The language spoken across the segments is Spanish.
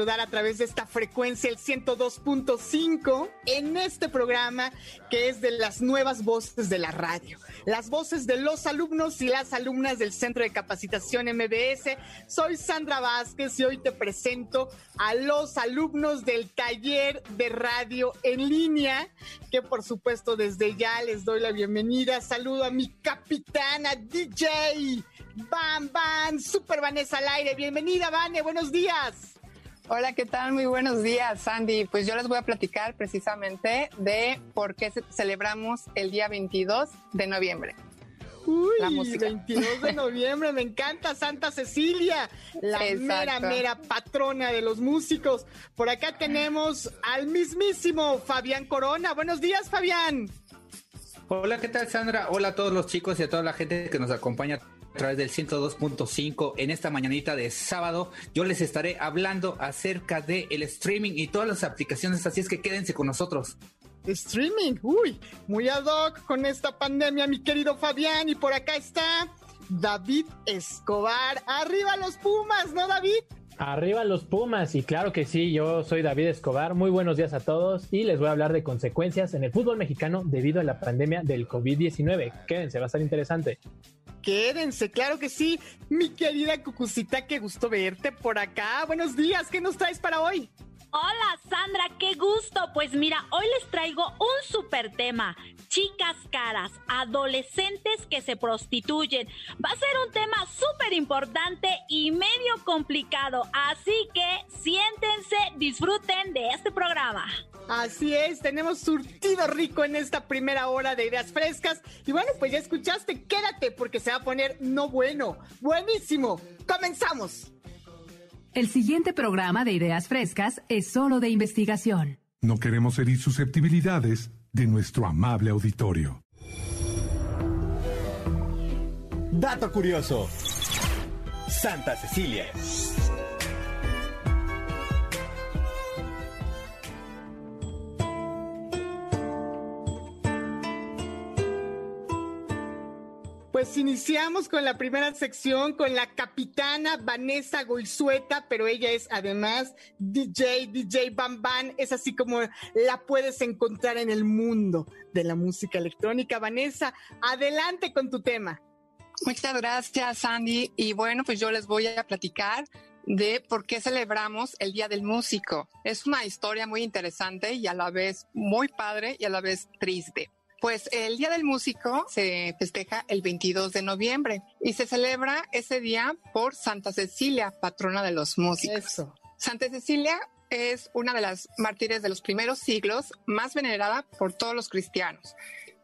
saludar a través de esta frecuencia, el 102.5, en este programa que es de las nuevas voces de la radio, las voces de los alumnos y las alumnas del Centro de Capacitación MBS. Soy Sandra Vázquez y hoy te presento a los alumnos del taller de radio en línea, que por supuesto desde ya les doy la bienvenida. Saludo a mi capitana DJ. Bam, bam, Super Vanessa al aire. Bienvenida, Vane, buenos días. Hola, ¿qué tal? Muy buenos días, Sandy. Pues yo les voy a platicar precisamente de por qué celebramos el día 22 de noviembre. Uy, la música. 22 de noviembre, me encanta Santa Cecilia, la mera, mera patrona de los músicos. Por acá tenemos al mismísimo Fabián Corona. Buenos días, Fabián. Hola, ¿qué tal, Sandra? Hola a todos los chicos y a toda la gente que nos acompaña a través del 102.5 en esta mañanita de sábado. Yo les estaré hablando acerca del el streaming y todas las aplicaciones, así es que quédense con nosotros. Streaming, uy, muy ad hoc con esta pandemia, mi querido Fabián. Y por acá está David Escobar. Arriba los Pumas, ¿no, David? Arriba los Pumas, y claro que sí, yo soy David Escobar. Muy buenos días a todos y les voy a hablar de consecuencias en el fútbol mexicano debido a la pandemia del COVID-19. Quédense, va a estar interesante. Quédense, claro que sí. Mi querida Cucucita, qué gusto verte por acá. Buenos días, ¿qué nos traes para hoy? Hola Sandra, qué gusto. Pues mira, hoy les traigo un super tema. Chicas caras, adolescentes que se prostituyen. Va a ser un tema súper importante y medio complicado. Así que siéntense, disfruten de este programa. Así es, tenemos surtido rico en esta primera hora de ideas frescas. Y bueno, pues ya escuchaste, quédate porque se va a poner no bueno, buenísimo. Comenzamos. El siguiente programa de Ideas Frescas es solo de investigación. No queremos herir susceptibilidades de nuestro amable auditorio. Dato curioso. Santa Cecilia. Pues iniciamos con la primera sección con la capitana Vanessa Goizueta, pero ella es además DJ, DJ Bam Bam, es así como la puedes encontrar en el mundo de la música electrónica. Vanessa, adelante con tu tema. Muchas gracias, Sandy. Y bueno, pues yo les voy a platicar de por qué celebramos el Día del Músico. Es una historia muy interesante y a la vez muy padre y a la vez triste. Pues el Día del Músico se festeja el 22 de noviembre y se celebra ese día por Santa Cecilia, patrona de los músicos. Santa Cecilia es una de las mártires de los primeros siglos más venerada por todos los cristianos.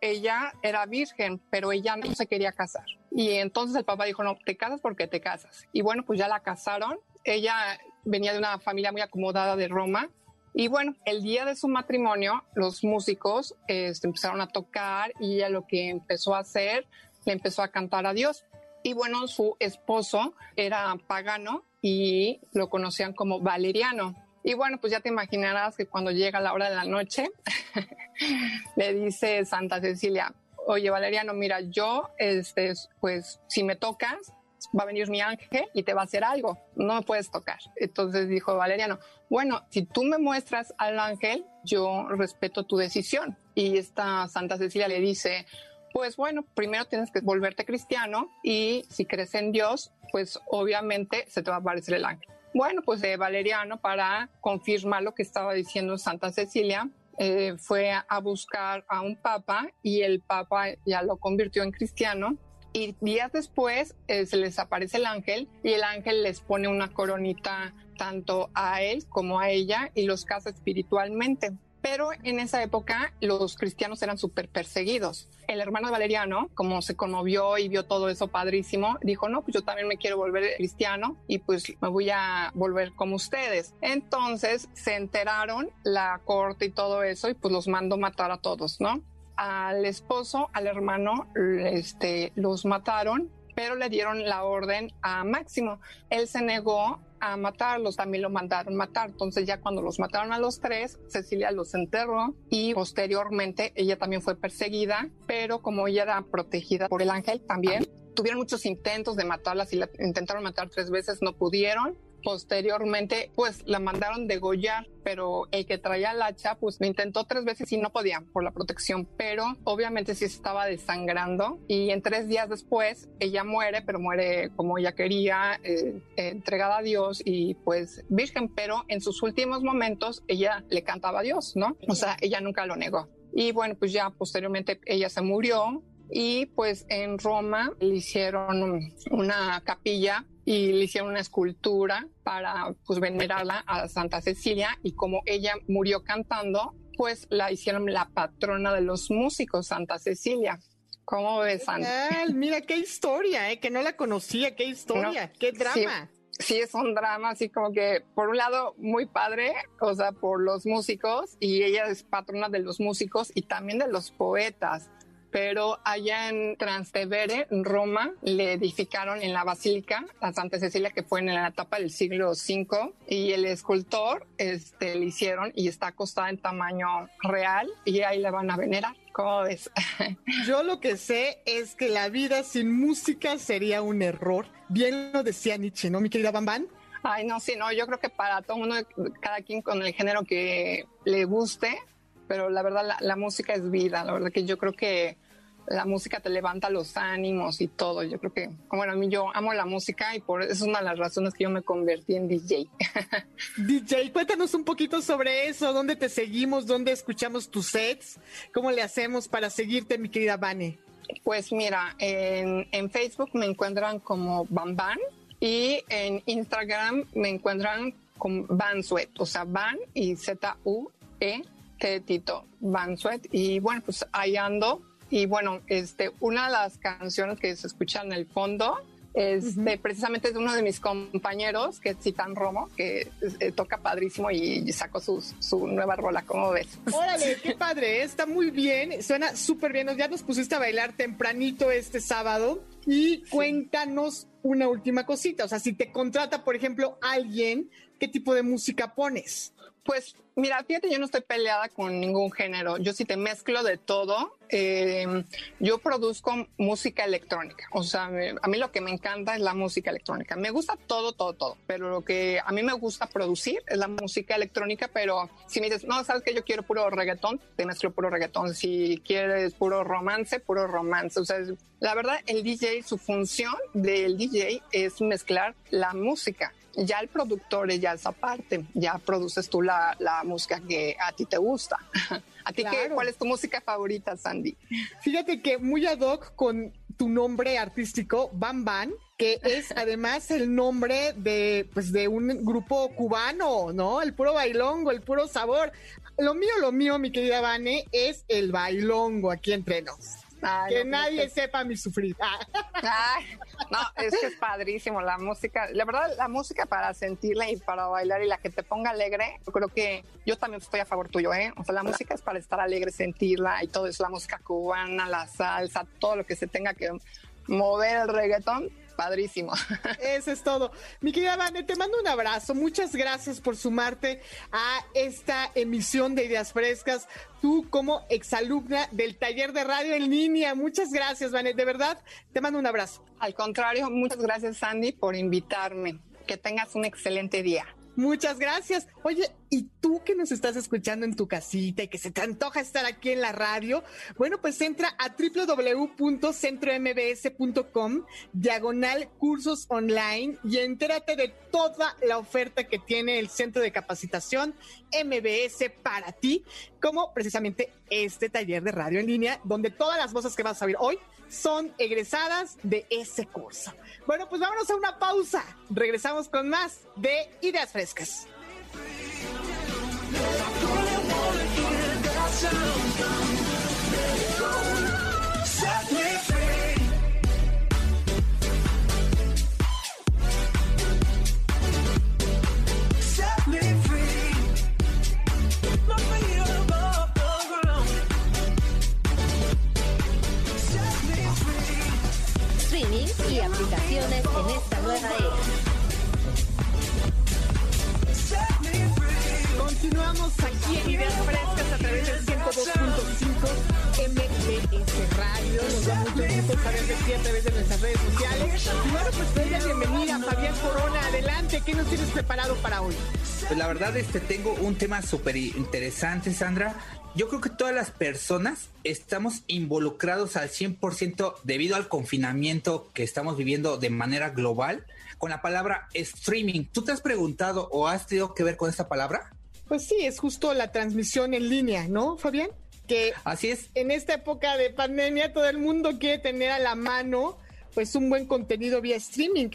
Ella era virgen, pero ella no se quería casar. Y entonces el papá dijo, no, te casas porque te casas. Y bueno, pues ya la casaron. Ella venía de una familia muy acomodada de Roma y bueno, el día de su matrimonio, los músicos este, empezaron a tocar y ella lo que empezó a hacer, le empezó a cantar a Dios. Y bueno, su esposo era pagano y lo conocían como Valeriano. Y bueno, pues ya te imaginarás que cuando llega la hora de la noche, le dice Santa Cecilia, oye Valeriano, mira, yo, este, pues si me tocas, va a venir mi ángel y te va a hacer algo, no me puedes tocar. Entonces dijo Valeriano, bueno, si tú me muestras al ángel, yo respeto tu decisión. Y esta Santa Cecilia le dice, pues bueno, primero tienes que volverte cristiano y si crees en Dios, pues obviamente se te va a aparecer el ángel. Bueno, pues de Valeriano para confirmar lo que estaba diciendo Santa Cecilia. Eh, fue a buscar a un papa y el papa ya lo convirtió en cristiano y días después eh, se les aparece el ángel y el ángel les pone una coronita tanto a él como a ella y los casa espiritualmente. Pero en esa época los cristianos eran súper perseguidos. El hermano Valeriano, como se conmovió y vio todo eso padrísimo, dijo, no, pues yo también me quiero volver cristiano y pues me voy a volver como ustedes. Entonces se enteraron la corte y todo eso y pues los mandó matar a todos, ¿no? Al esposo, al hermano, este, los mataron, pero le dieron la orden a Máximo. Él se negó a matarlos, también lo mandaron matar. Entonces ya cuando los mataron a los tres, Cecilia los enterró y posteriormente ella también fue perseguida, pero como ella era protegida por el ángel también, tuvieron muchos intentos de matarlas y la intentaron matar tres veces, no pudieron posteriormente pues la mandaron degollar, pero el que traía el hacha pues me intentó tres veces y no podía por la protección, pero obviamente sí estaba desangrando y en tres días después ella muere, pero muere como ella quería, eh, entregada a Dios y pues virgen, pero en sus últimos momentos ella le cantaba a Dios, ¿no? O sea, ella nunca lo negó. Y bueno, pues ya posteriormente ella se murió, y pues en Roma le hicieron una capilla y le hicieron una escultura para pues venerarla a Santa Cecilia y como ella murió cantando, pues la hicieron la patrona de los músicos, Santa Cecilia. ¿Cómo ves, Santa? Mira qué historia, ¿eh? que no la conocía, qué historia, qué drama. Sí, es un drama así como que por un lado muy padre, o sea, por los músicos y ella es patrona de los músicos y también de los poetas pero allá en Trastevere, Roma, le edificaron en la basílica a Santa Cecilia, que fue en la etapa del siglo V, y el escultor este, le hicieron y está acostada en tamaño real, y ahí la van a venerar. ¿Cómo ves? Yo lo que sé es que la vida sin música sería un error. Bien lo decía Nietzsche, ¿no, mi querida Bambán? Ay, no, sí, no, yo creo que para todo mundo, cada quien con el género que le guste, pero la verdad la, música es vida, la verdad que yo creo que la música te levanta los ánimos y todo. Yo creo que, bueno, a mí yo amo la música y por eso es una de las razones que yo me convertí en DJ. DJ, cuéntanos un poquito sobre eso, dónde te seguimos, dónde escuchamos tus sets, cómo le hacemos para seguirte, mi querida Vane. Pues mira, en, en Facebook me encuentran como Bamban y en Instagram me encuentran como Bansuet, o sea, Van y Z-U-E Tito Bansuet y bueno, pues ahí ando. Y bueno, este, una de las canciones que se escuchan en el fondo es precisamente de uno de mis compañeros, que es Citan Romo, que eh, toca padrísimo y sacó su, su nueva rola, ¿cómo ves? Órale, qué padre, está muy bien, suena súper bien. Ya nos pusiste a bailar tempranito este sábado y cuéntanos una última cosita. O sea, si te contrata, por ejemplo, alguien, ¿qué tipo de música pones? Pues mira, fíjate, yo no estoy peleada con ningún género. Yo sí te mezclo de todo. Eh, yo produzco música electrónica. O sea, a mí lo que me encanta es la música electrónica. Me gusta todo, todo, todo. Pero lo que a mí me gusta producir es la música electrónica. Pero si me dices, no, sabes que yo quiero puro reggaetón, te mezclo puro reggaetón. Si quieres puro romance, puro romance. O sea, la verdad, el DJ, su función del DJ es mezclar la música ya el productor es ya esa parte, ya produces tú la, música que a ti te gusta. ¿A ti qué, cuál es tu música favorita, Sandy? Fíjate que muy ad hoc con tu nombre artístico, Bam Bam, que es además el nombre de, pues, de un grupo cubano, ¿no? El puro bailongo, el puro sabor. Lo mío, lo mío, mi querida Vane, es el bailongo aquí entre nos que nadie sepa mi sufrir. no, es que es padrísimo la música. La verdad, la música para sentirla y para bailar y la que te ponga alegre, yo creo que yo también estoy a favor tuyo, ¿eh? O sea, la música es para estar alegre, sentirla y todo eso, la música cubana, la salsa, todo lo que se tenga que mover el reggaetón padrísimo. Eso es todo. Mi querida Vane, te mando un abrazo. Muchas gracias por sumarte a esta emisión de Ideas Frescas. Tú como exalumna del taller de radio en línea. Muchas gracias, Vane. De verdad, te mando un abrazo. Al contrario, muchas gracias, Sandy, por invitarme. Que tengas un excelente día. Muchas gracias. Oye, Y tú que nos estás escuchando en tu casita y que se te antoja estar aquí en la radio, bueno, pues entra a www.centrombs.com, diagonal cursos online y entérate de toda la oferta que tiene el Centro de Capacitación MBS para ti, como precisamente este taller de radio en línea, donde todas las voces que vas a oír hoy son egresadas de ese curso. Bueno, pues vámonos a una pausa. Regresamos con más de Ideas Frescas. Y aplicaciones en esta nueva era. Continuamos aquí en Ideas Frescas a través del 102.5 MBS Radio. Nos da mucho gusto a través de nuestras redes sociales. Y bueno, pues doy la bienvenida Fabián Corona. Adelante, ¿qué nos tienes preparado para hoy? Pues la verdad, este tengo un tema súper interesante, Sandra. Yo creo que todas las personas estamos involucrados al 100% debido al confinamiento que estamos viviendo de manera global con la palabra streaming. ¿Tú te has preguntado o has tenido que ver con esta palabra? Pues sí, es justo la transmisión en línea, ¿no, Fabián? Que Así es. en esta época de pandemia todo el mundo quiere tener a la mano pues un buen contenido vía streaming.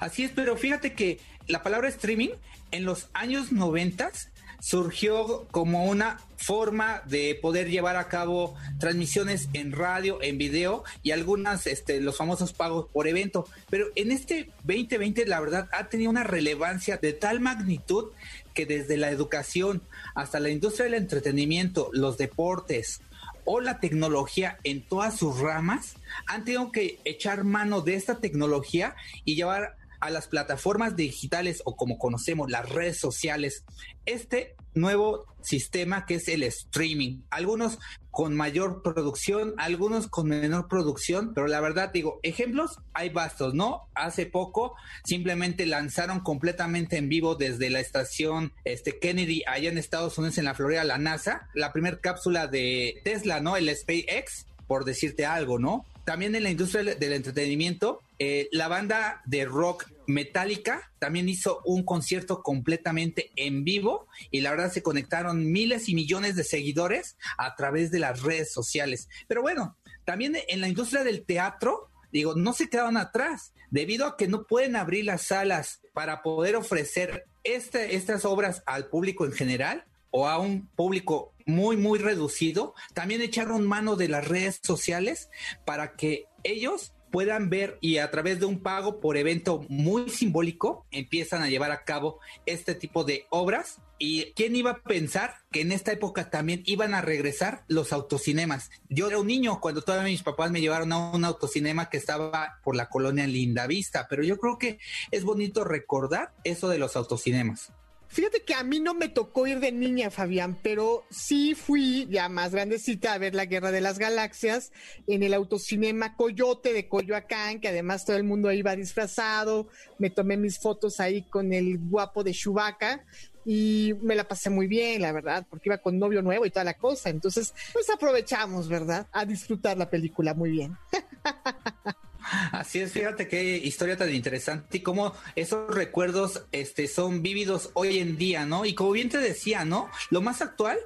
Así es, pero fíjate que la palabra streaming en los años noventas surgió como una forma de poder llevar a cabo transmisiones en radio, en video y algunas, este, los famosos pagos por evento. Pero en este 2020, la verdad, ha tenido una relevancia de tal magnitud que desde la educación hasta la industria del entretenimiento, los deportes o la tecnología en todas sus ramas, han tenido que echar mano de esta tecnología y llevar a las plataformas digitales o como conocemos las redes sociales este nuevo sistema que es el streaming. Algunos con mayor producción, algunos con menor producción, pero la verdad digo, ejemplos hay bastos, ¿no? Hace poco simplemente lanzaron completamente en vivo desde la estación este Kennedy allá en Estados Unidos en la Florida la NASA, la primera cápsula de Tesla, ¿no? El SpaceX, por decirte algo, ¿no? También en la industria del entretenimiento, eh, la banda de rock Metallica también hizo un concierto completamente en vivo y la verdad se conectaron miles y millones de seguidores a través de las redes sociales. Pero bueno, también en la industria del teatro, digo, no se quedaron atrás debido a que no pueden abrir las salas para poder ofrecer este, estas obras al público en general o a un público muy, muy reducido, también echaron mano de las redes sociales para que ellos puedan ver y a través de un pago por evento muy simbólico empiezan a llevar a cabo este tipo de obras. ¿Y quién iba a pensar que en esta época también iban a regresar los autocinemas? Yo era un niño cuando todavía mis papás me llevaron a un autocinema que estaba por la colonia Lindavista, pero yo creo que es bonito recordar eso de los autocinemas. Fíjate que a mí no me tocó ir de niña, Fabián, pero sí fui ya más grandecita a ver la Guerra de las Galaxias en el autocinema Coyote de Coyoacán, que además todo el mundo iba disfrazado. Me tomé mis fotos ahí con el guapo de Chewbacca y me la pasé muy bien, la verdad, porque iba con novio nuevo y toda la cosa. Entonces, pues aprovechamos, ¿verdad? A disfrutar la película muy bien. Así es, fíjate qué historia tan interesante y cómo esos recuerdos este, son vívidos hoy en día, ¿no? Y como bien te decía, ¿no? Lo más actual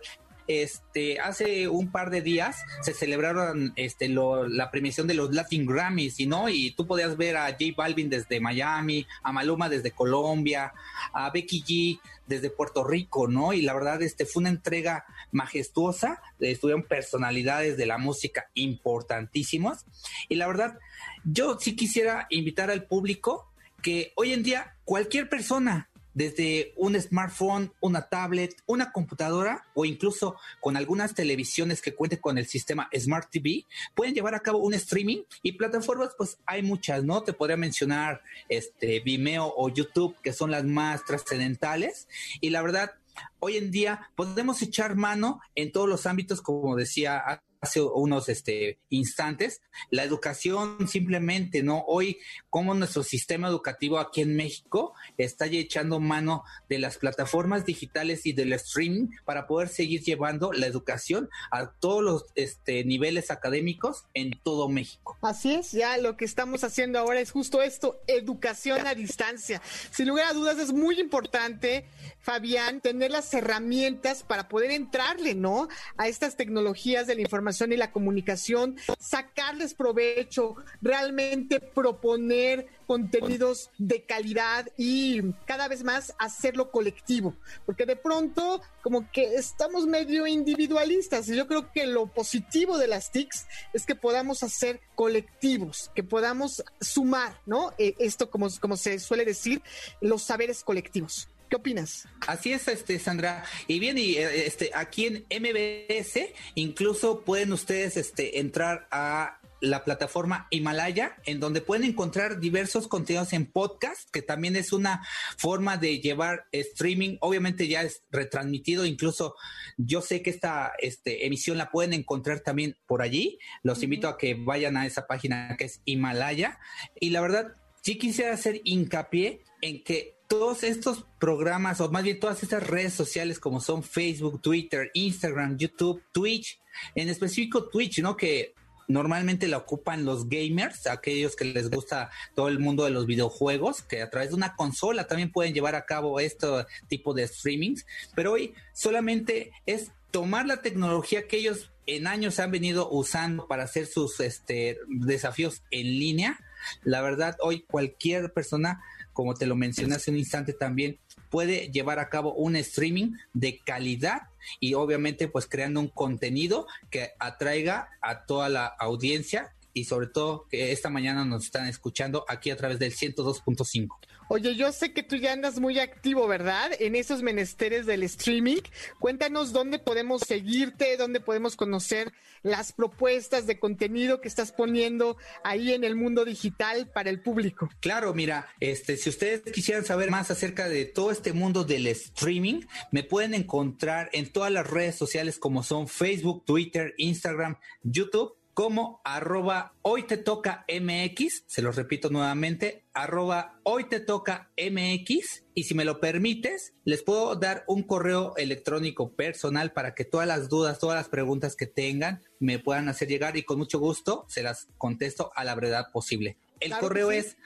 este, hace un par de días se celebraron este, lo, la premiación de los Latin Grammys, y ¿no? Y tú podías ver a J Balvin desde Miami, a Maluma desde Colombia, a Becky G desde Puerto Rico, ¿no? Y la verdad, este fue una entrega majestuosa, estuvieron personalidades de la música importantísimas, y la verdad, yo sí quisiera invitar al público que hoy en día cualquier persona desde un smartphone, una tablet, una computadora o incluso con algunas televisiones que cuenten con el sistema Smart TV, pueden llevar a cabo un streaming y plataformas, pues hay muchas, ¿no? Te podría mencionar este Vimeo o YouTube, que son las más trascendentales. Y la verdad, hoy en día podemos echar mano en todos los ámbitos, como decía hace unos este, instantes, la educación simplemente, ¿no? Hoy, como nuestro sistema educativo aquí en México está echando mano de las plataformas digitales y del streaming para poder seguir llevando la educación a todos los este, niveles académicos en todo México. Así es, ya lo que estamos haciendo ahora es justo esto, educación a distancia. Sin lugar a dudas es muy importante, Fabián, tener las herramientas para poder entrarle, ¿no? A estas tecnologías de la información y la comunicación, sacarles provecho, realmente proponer contenidos de calidad y cada vez más hacerlo colectivo, porque de pronto como que estamos medio individualistas y yo creo que lo positivo de las TICs es que podamos hacer colectivos, que podamos sumar, ¿no? Eh, esto como, como se suele decir, los saberes colectivos. ¿Qué opinas? Así es, este Sandra. Y bien, y eh, este aquí en MBS incluso pueden ustedes este entrar a la plataforma Himalaya, en donde pueden encontrar diversos contenidos en podcast, que también es una forma de llevar streaming. Obviamente ya es retransmitido, incluso yo sé que esta este, emisión la pueden encontrar también por allí. Los invito a que vayan a esa página que es Himalaya. Y la verdad, sí quisiera hacer hincapié en que todos estos programas, o más bien todas estas redes sociales como son Facebook, Twitter, Instagram, YouTube, Twitch, en específico Twitch, ¿no? Que normalmente la ocupan los gamers, aquellos que les gusta todo el mundo de los videojuegos, que a través de una consola también pueden llevar a cabo este tipo de streamings, pero hoy solamente es tomar la tecnología que ellos en años han venido usando para hacer sus este, desafíos en línea. La verdad, hoy cualquier persona como te lo mencioné hace un instante también, puede llevar a cabo un streaming de calidad y obviamente pues creando un contenido que atraiga a toda la audiencia y sobre todo que esta mañana nos están escuchando aquí a través del 102.5. Oye, yo sé que tú ya andas muy activo, ¿verdad? En esos menesteres del streaming. Cuéntanos dónde podemos seguirte, dónde podemos conocer las propuestas de contenido que estás poniendo ahí en el mundo digital para el público. Claro, mira, este, si ustedes quisieran saber más acerca de todo este mundo del streaming, me pueden encontrar en todas las redes sociales como son Facebook, Twitter, Instagram, YouTube como arroba hoy te toca MX, se lo repito nuevamente, arroba hoy te toca MX y si me lo permites, les puedo dar un correo electrónico personal para que todas las dudas, todas las preguntas que tengan me puedan hacer llegar y con mucho gusto se las contesto a la brevedad posible. El correo es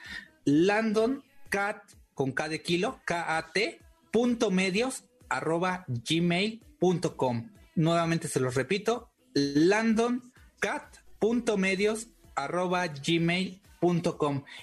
Landon Cat con K de kilo, K-A-T, punto medios arroba gmail.com. Nuevamente se los repito, Landon cat.medios.gmail.com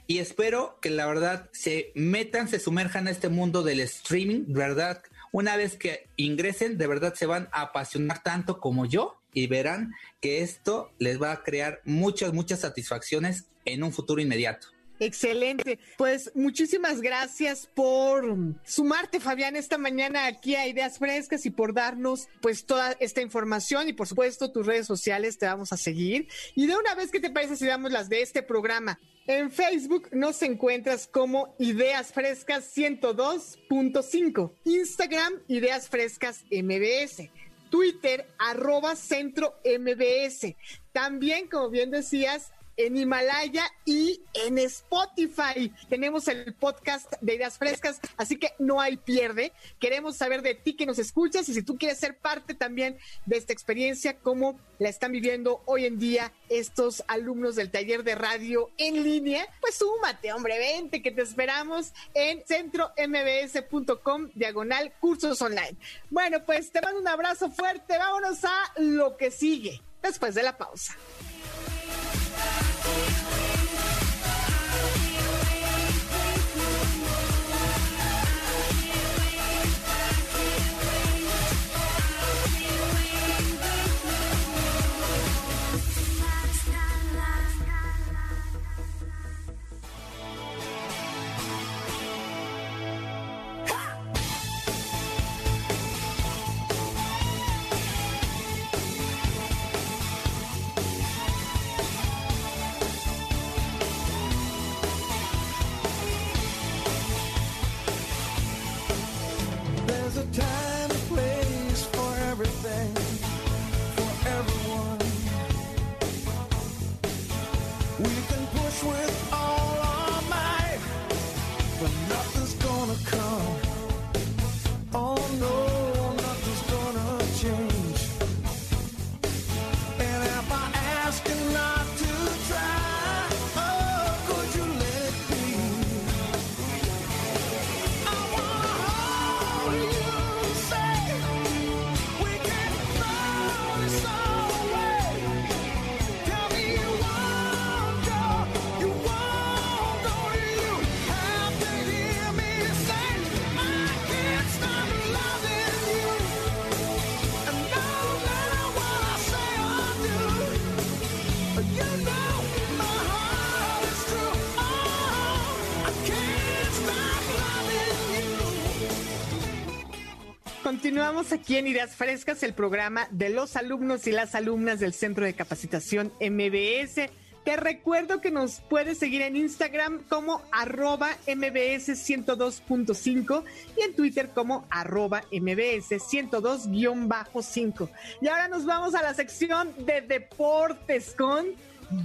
y espero que la verdad se metan, se sumerjan a este mundo del streaming, ¿verdad? Una vez que ingresen, de verdad se van a apasionar tanto como yo y verán que esto les va a crear muchas, muchas satisfacciones en un futuro inmediato. Excelente. Pues muchísimas gracias por sumarte, Fabián, esta mañana aquí a Ideas Frescas y por darnos pues toda esta información y por supuesto tus redes sociales te vamos a seguir. Y de una vez, ¿qué te parece si damos las de este programa? En Facebook nos encuentras como Ideas Frescas 102.5, Instagram Ideas Frescas MBS. Twitter, arroba centro MBS. También, como bien decías, en Himalaya y en Spotify. Tenemos el podcast de Ideas Frescas, así que no hay pierde. Queremos saber de ti que nos escuchas y si tú quieres ser parte también de esta experiencia, cómo la están viviendo hoy en día estos alumnos del taller de radio en línea, pues súmate, hombre, vente que te esperamos en centrombs.com diagonal cursos online. Bueno, pues te mando un abrazo fuerte, vámonos a lo que sigue después de la pausa. Bye. Continuamos aquí en Ideas Frescas, el programa de los alumnos y las alumnas del Centro de Capacitación MBS. Te recuerdo que nos puedes seguir en Instagram como arroba MBS 102.5 y en Twitter como arroba MBS 102-5. Y ahora nos vamos a la sección de deportes con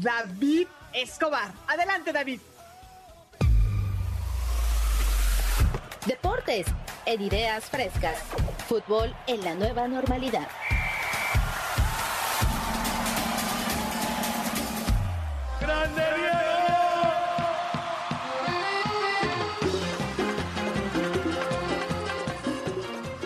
David Escobar. Adelante, David. Deportes en ideas frescas. Fútbol en la nueva normalidad. ¡Grande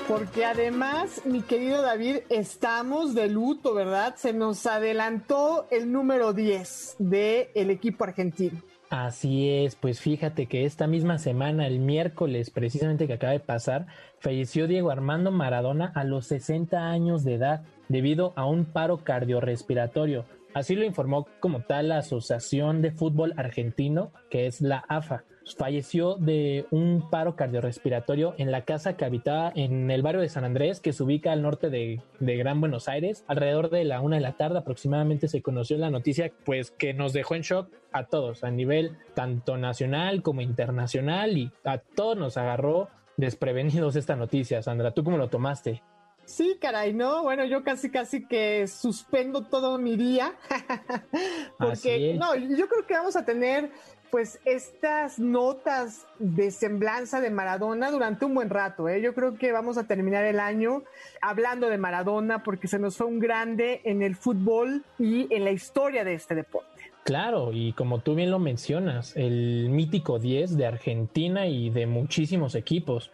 Porque además, mi querido David, estamos de luto, ¿verdad? Se nos adelantó el número 10 del equipo argentino. Así es, pues fíjate que esta misma semana, el miércoles precisamente que acaba de pasar, falleció Diego Armando Maradona a los 60 años de edad debido a un paro cardiorrespiratorio. Así lo informó como tal la Asociación de Fútbol Argentino, que es la AFA falleció de un paro cardiorrespiratorio en la casa que habitaba en el barrio de San Andrés, que se ubica al norte de, Gran Buenos Aires. Alrededor de la una de la tarde aproximadamente se conoció la noticia, pues que nos dejó en shock a todos, a nivel tanto nacional como internacional, y a todos nos agarró desprevenidos esta noticia. Sandra, ¿tú cómo lo tomaste? Sí, caray, no, bueno, yo casi casi que suspendo todo mi día, porque no, yo creo que vamos a tener pues estas notas de semblanza de Maradona durante un buen rato. ¿eh? Yo creo que vamos a terminar el año hablando de Maradona porque se nos fue un grande en el fútbol y en la historia de este deporte. Claro, y como tú bien lo mencionas, el mítico 10 de Argentina y de muchísimos equipos.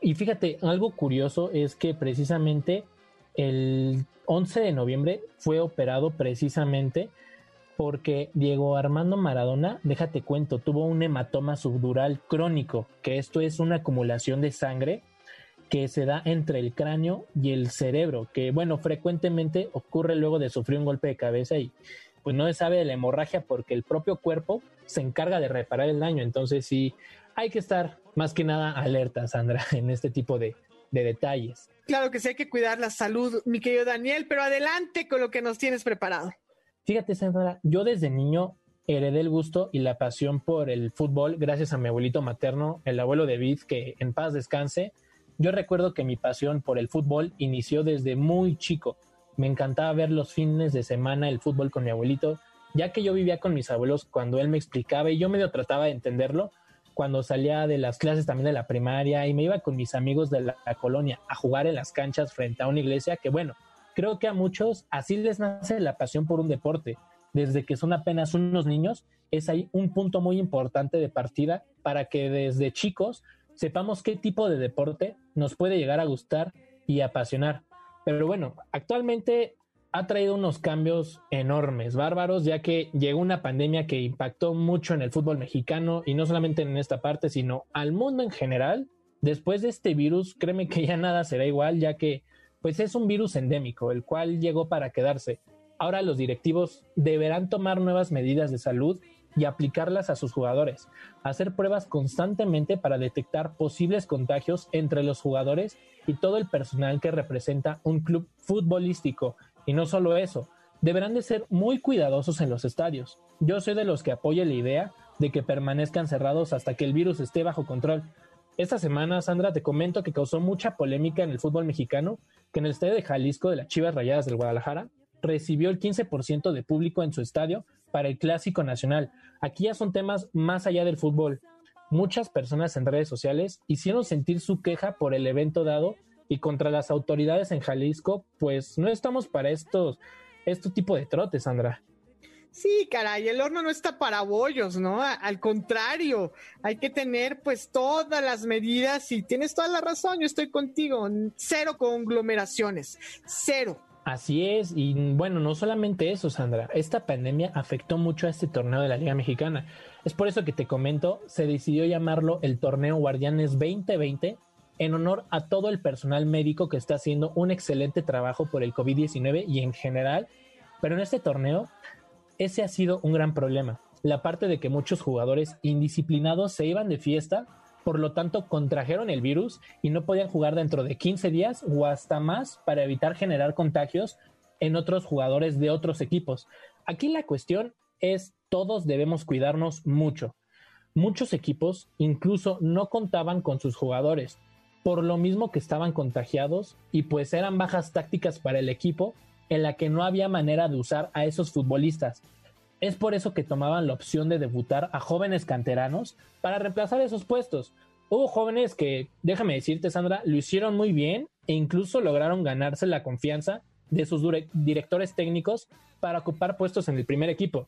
Y fíjate, algo curioso es que precisamente el 11 de noviembre fue operado precisamente porque Diego Armando Maradona, déjate cuento, tuvo un hematoma subdural crónico, que esto es una acumulación de sangre que se da entre el cráneo y el cerebro, que bueno, frecuentemente ocurre luego de sufrir un golpe de cabeza y pues no se sabe de la hemorragia porque el propio cuerpo se encarga de reparar el daño, entonces sí hay que estar más que nada alerta, Sandra, en este tipo de, de detalles. Claro que sí hay que cuidar la salud, mi querido Daniel, pero adelante con lo que nos tienes preparado. Fíjate, Sandra, yo desde niño heredé el gusto y la pasión por el fútbol gracias a mi abuelito materno, el abuelo David, que en paz descanse. Yo recuerdo que mi pasión por el fútbol inició desde muy chico. Me encantaba ver los fines de semana el fútbol con mi abuelito, ya que yo vivía con mis abuelos cuando él me explicaba y yo medio trataba de entenderlo. Cuando salía de las clases también de la primaria y me iba con mis amigos de la colonia a jugar en las canchas frente a una iglesia que bueno, creo que a muchos así les nace la pasión por un deporte. Desde que son apenas unos niños, es ahí un punto muy importante de partida para que desde chicos sepamos qué tipo de deporte nos puede llegar a gustar y apasionar. Pero bueno, actualmente ha traído unos cambios enormes, bárbaros, ya que llegó una pandemia que impactó mucho en el fútbol mexicano y no solamente en esta parte, sino al mundo en general. Después de este virus, créeme que ya nada será igual, ya que pues es un virus endémico, el cual llegó para quedarse. Ahora los directivos deberán tomar nuevas medidas de salud y aplicarlas a sus jugadores, hacer pruebas constantemente para detectar posibles contagios entre los jugadores y todo el personal que representa un club futbolístico. Y no solo eso, deberán de ser muy cuidadosos en los estadios. Yo soy de los que apoya la idea de que permanezcan cerrados hasta que el virus esté bajo control. Esta semana, Sandra, te comento que causó mucha polémica en el fútbol mexicano que en el estadio de Jalisco de las Chivas Rayadas del Guadalajara recibió el 15% de público en su estadio para el Clásico Nacional. Aquí ya son temas más allá del fútbol. Muchas personas en redes sociales hicieron sentir su queja por el evento dado y contra las autoridades en Jalisco, pues no estamos para estos, este tipo de trotes, Sandra. Sí, caray, el horno no está para bollos, ¿no? Al contrario, hay que tener pues todas las medidas y tienes toda la razón, yo estoy contigo, cero conglomeraciones, cero. Así es, y bueno, no solamente eso, Sandra, esta pandemia afectó mucho a este torneo de la Liga Mexicana. Es por eso que te comento, se decidió llamarlo el Torneo Guardianes 2020 en honor a todo el personal médico que está haciendo un excelente trabajo por el COVID-19 y en general, pero en este torneo ese ha sido un gran problema. La parte de que muchos jugadores indisciplinados se iban de fiesta por lo tanto contrajeron el virus y no podían jugar dentro de 15 días o hasta más para evitar generar contagios en otros jugadores de otros equipos. Aquí la cuestión es todos debemos cuidarnos mucho. Muchos equipos incluso no contaban con sus jugadores, por lo mismo que estaban contagiados y pues eran bajas tácticas para el equipo en la que no había manera de usar a esos futbolistas. Es por eso que tomaban la opción de debutar a jóvenes canteranos para reemplazar esos puestos. Hubo jóvenes que, déjame decirte Sandra, lo hicieron muy bien e incluso lograron ganarse la confianza de sus directores técnicos para ocupar puestos en el primer equipo.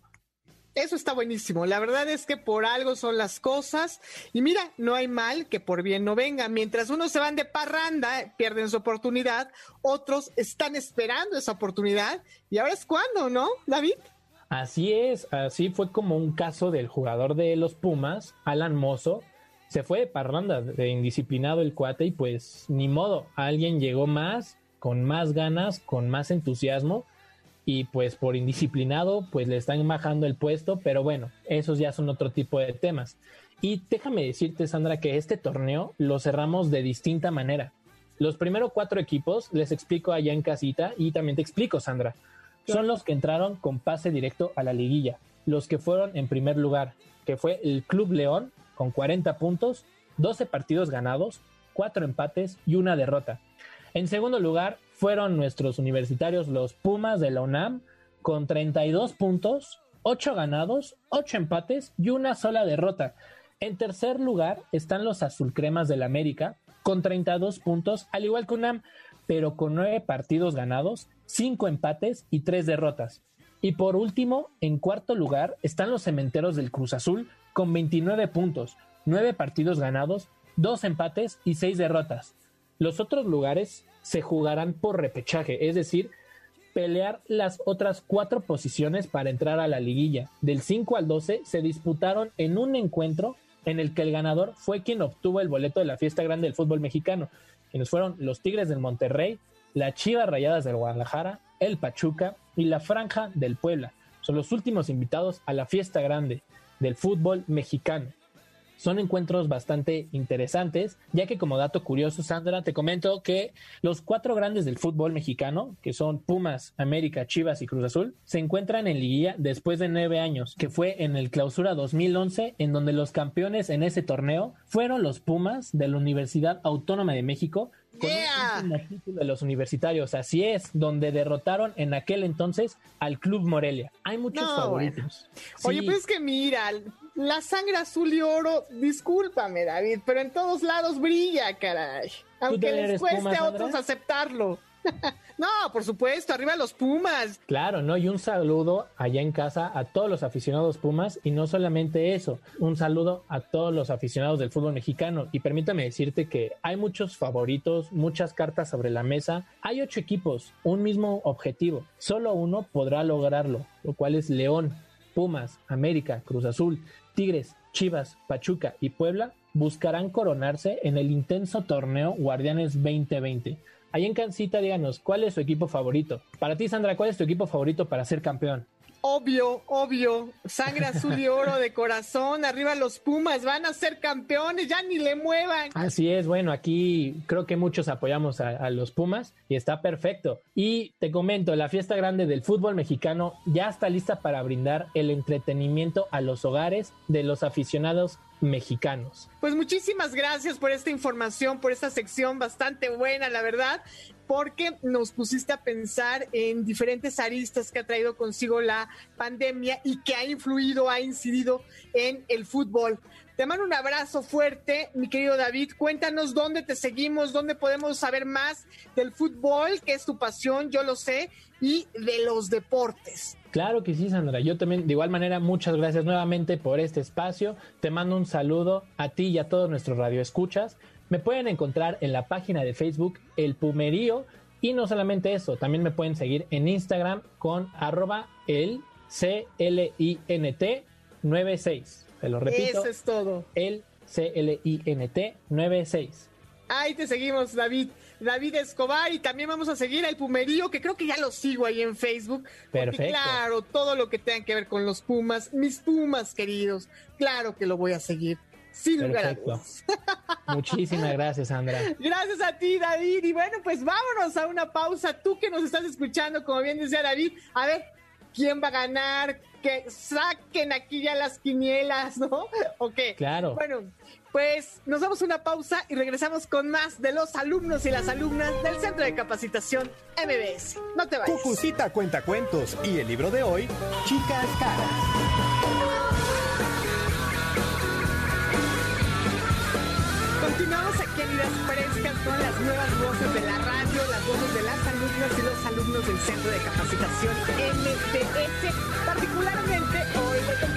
Eso está buenísimo. La verdad es que por algo son las cosas. Y mira, no hay mal que por bien no venga. Mientras unos se van de parranda, pierden su oportunidad, otros están esperando esa oportunidad. Y ahora es cuando, ¿no, David? Así es, así fue como un caso del jugador de los Pumas, Alan Mozo. Se fue de parranda, de indisciplinado el cuate, y pues ni modo, alguien llegó más, con más ganas, con más entusiasmo y pues por indisciplinado pues le están bajando el puesto, pero bueno, esos ya son otro tipo de temas. Y déjame decirte, Sandra, que este torneo lo cerramos de distinta manera. Los primeros cuatro equipos, les explico allá en casita y también te explico, Sandra, son los que entraron con pase directo a la liguilla, los que fueron en primer lugar, que fue el Club León con 40 puntos, 12 partidos ganados, 4 empates y una derrota. En segundo lugar, fueron nuestros universitarios, los Pumas de la UNAM, con 32 puntos, 8 ganados, 8 empates y una sola derrota. En tercer lugar están los Azulcremas del América, con 32 puntos, al igual que UNAM, pero con 9 partidos ganados, 5 empates y 3 derrotas. Y por último, en cuarto lugar están los Cementeros del Cruz Azul, con 29 puntos, 9 partidos ganados, 2 empates y 6 derrotas. Los otros lugares se jugarán por repechaje, es decir, pelear las otras cuatro posiciones para entrar a la liguilla. Del 5 al 12 se disputaron en un encuentro en el que el ganador fue quien obtuvo el boleto de la fiesta grande del fútbol mexicano, quienes fueron los Tigres del Monterrey, la Chivas Rayadas del Guadalajara, el Pachuca y la Franja del Puebla. Son los últimos invitados a la fiesta grande del fútbol mexicano son encuentros bastante interesantes, ya que como dato curioso, Sandra, te comento que los cuatro grandes del fútbol mexicano, que son Pumas, América, Chivas y Cruz Azul, se encuentran en liguilla después de nueve años, que fue en el clausura 2011, en donde los campeones en ese torneo fueron los Pumas de la Universidad Autónoma de México, con un título de los universitarios, así es, donde derrotaron en aquel entonces al Club Morelia. Hay muchos favoritos. Oye, pues es que mira, la sangre azul y oro, discúlpame, David, pero en todos lados brilla, caray. Aunque les cueste a otros aceptarlo. no, por supuesto, arriba los Pumas. Claro, ¿no? Y un saludo allá en casa a todos los aficionados Pumas y no solamente eso, un saludo a todos los aficionados del fútbol mexicano. Y permítame decirte que hay muchos favoritos, muchas cartas sobre la mesa. Hay ocho equipos, un mismo objetivo. Solo uno podrá lograrlo, lo cual es León. Pumas, América, Cruz Azul, Tigres, Chivas, Pachuca y Puebla buscarán coronarse en el intenso torneo Guardianes 2020. Ahí en Cancita, díganos, ¿cuál es su equipo favorito? Para ti, Sandra, ¿cuál es tu equipo favorito para ser campeón? Obvio, obvio. Sangre azul y oro de corazón. Arriba los Pumas. Van a ser campeones. Ya ni le muevan. Así es. Bueno, aquí creo que muchos apoyamos a, los Pumas y está perfecto. Y te comento, la fiesta grande del fútbol mexicano ya está lista para brindar el entretenimiento a los hogares de los aficionados mexicanos. Pues muchísimas gracias por esta información, por esta sección bastante buena, la verdad porque nos pusiste a pensar en diferentes aristas que ha traído consigo la pandemia y que ha influido, ha incidido en el fútbol. Te mando un abrazo fuerte, mi querido David. Cuéntanos dónde te seguimos, dónde podemos saber más del fútbol, que es tu pasión, yo lo sé, y de los deportes. Claro que sí, Sandra. Yo también, de igual manera, muchas gracias nuevamente por este espacio. Te mando un saludo a ti y a todos nuestros radioescuchas. Me pueden encontrar en la página de Facebook El Pumerío y no solamente eso, también me pueden seguir en Instagram con arroba el CLINT 96. Te lo repito. Eso es todo. El CLINT 96. Ahí te seguimos, David. David Escobar y también vamos a seguir al Pumerío, que creo que ya lo sigo ahí en Facebook. Perfecto. Claro, todo lo que tenga que ver con los Pumas, mis Pumas queridos, claro que lo voy a seguir Sin lugar Muchísimas gracias, Sandra. Gracias a ti, David. Y bueno, pues vámonos a una pausa. Tú que nos estás escuchando, como bien decía David, a ver, ¿quién va a ganar? Que saquen aquí ya las quinielas, ¿no? ¿O qué? Claro. Bueno, pues nos damos una pausa y regresamos con más de los alumnos y las alumnas del Centro de Capacitación MBS. No te vayas. Cucucita cuenta cuentos y el libro de hoy, Chicas Caras. Continuamos aquí en Ideas Frescas con las nuevas voces de la radio, las voces de las alumnas y los alumnos del Centro de Capacitación MTS. Particularmente hoy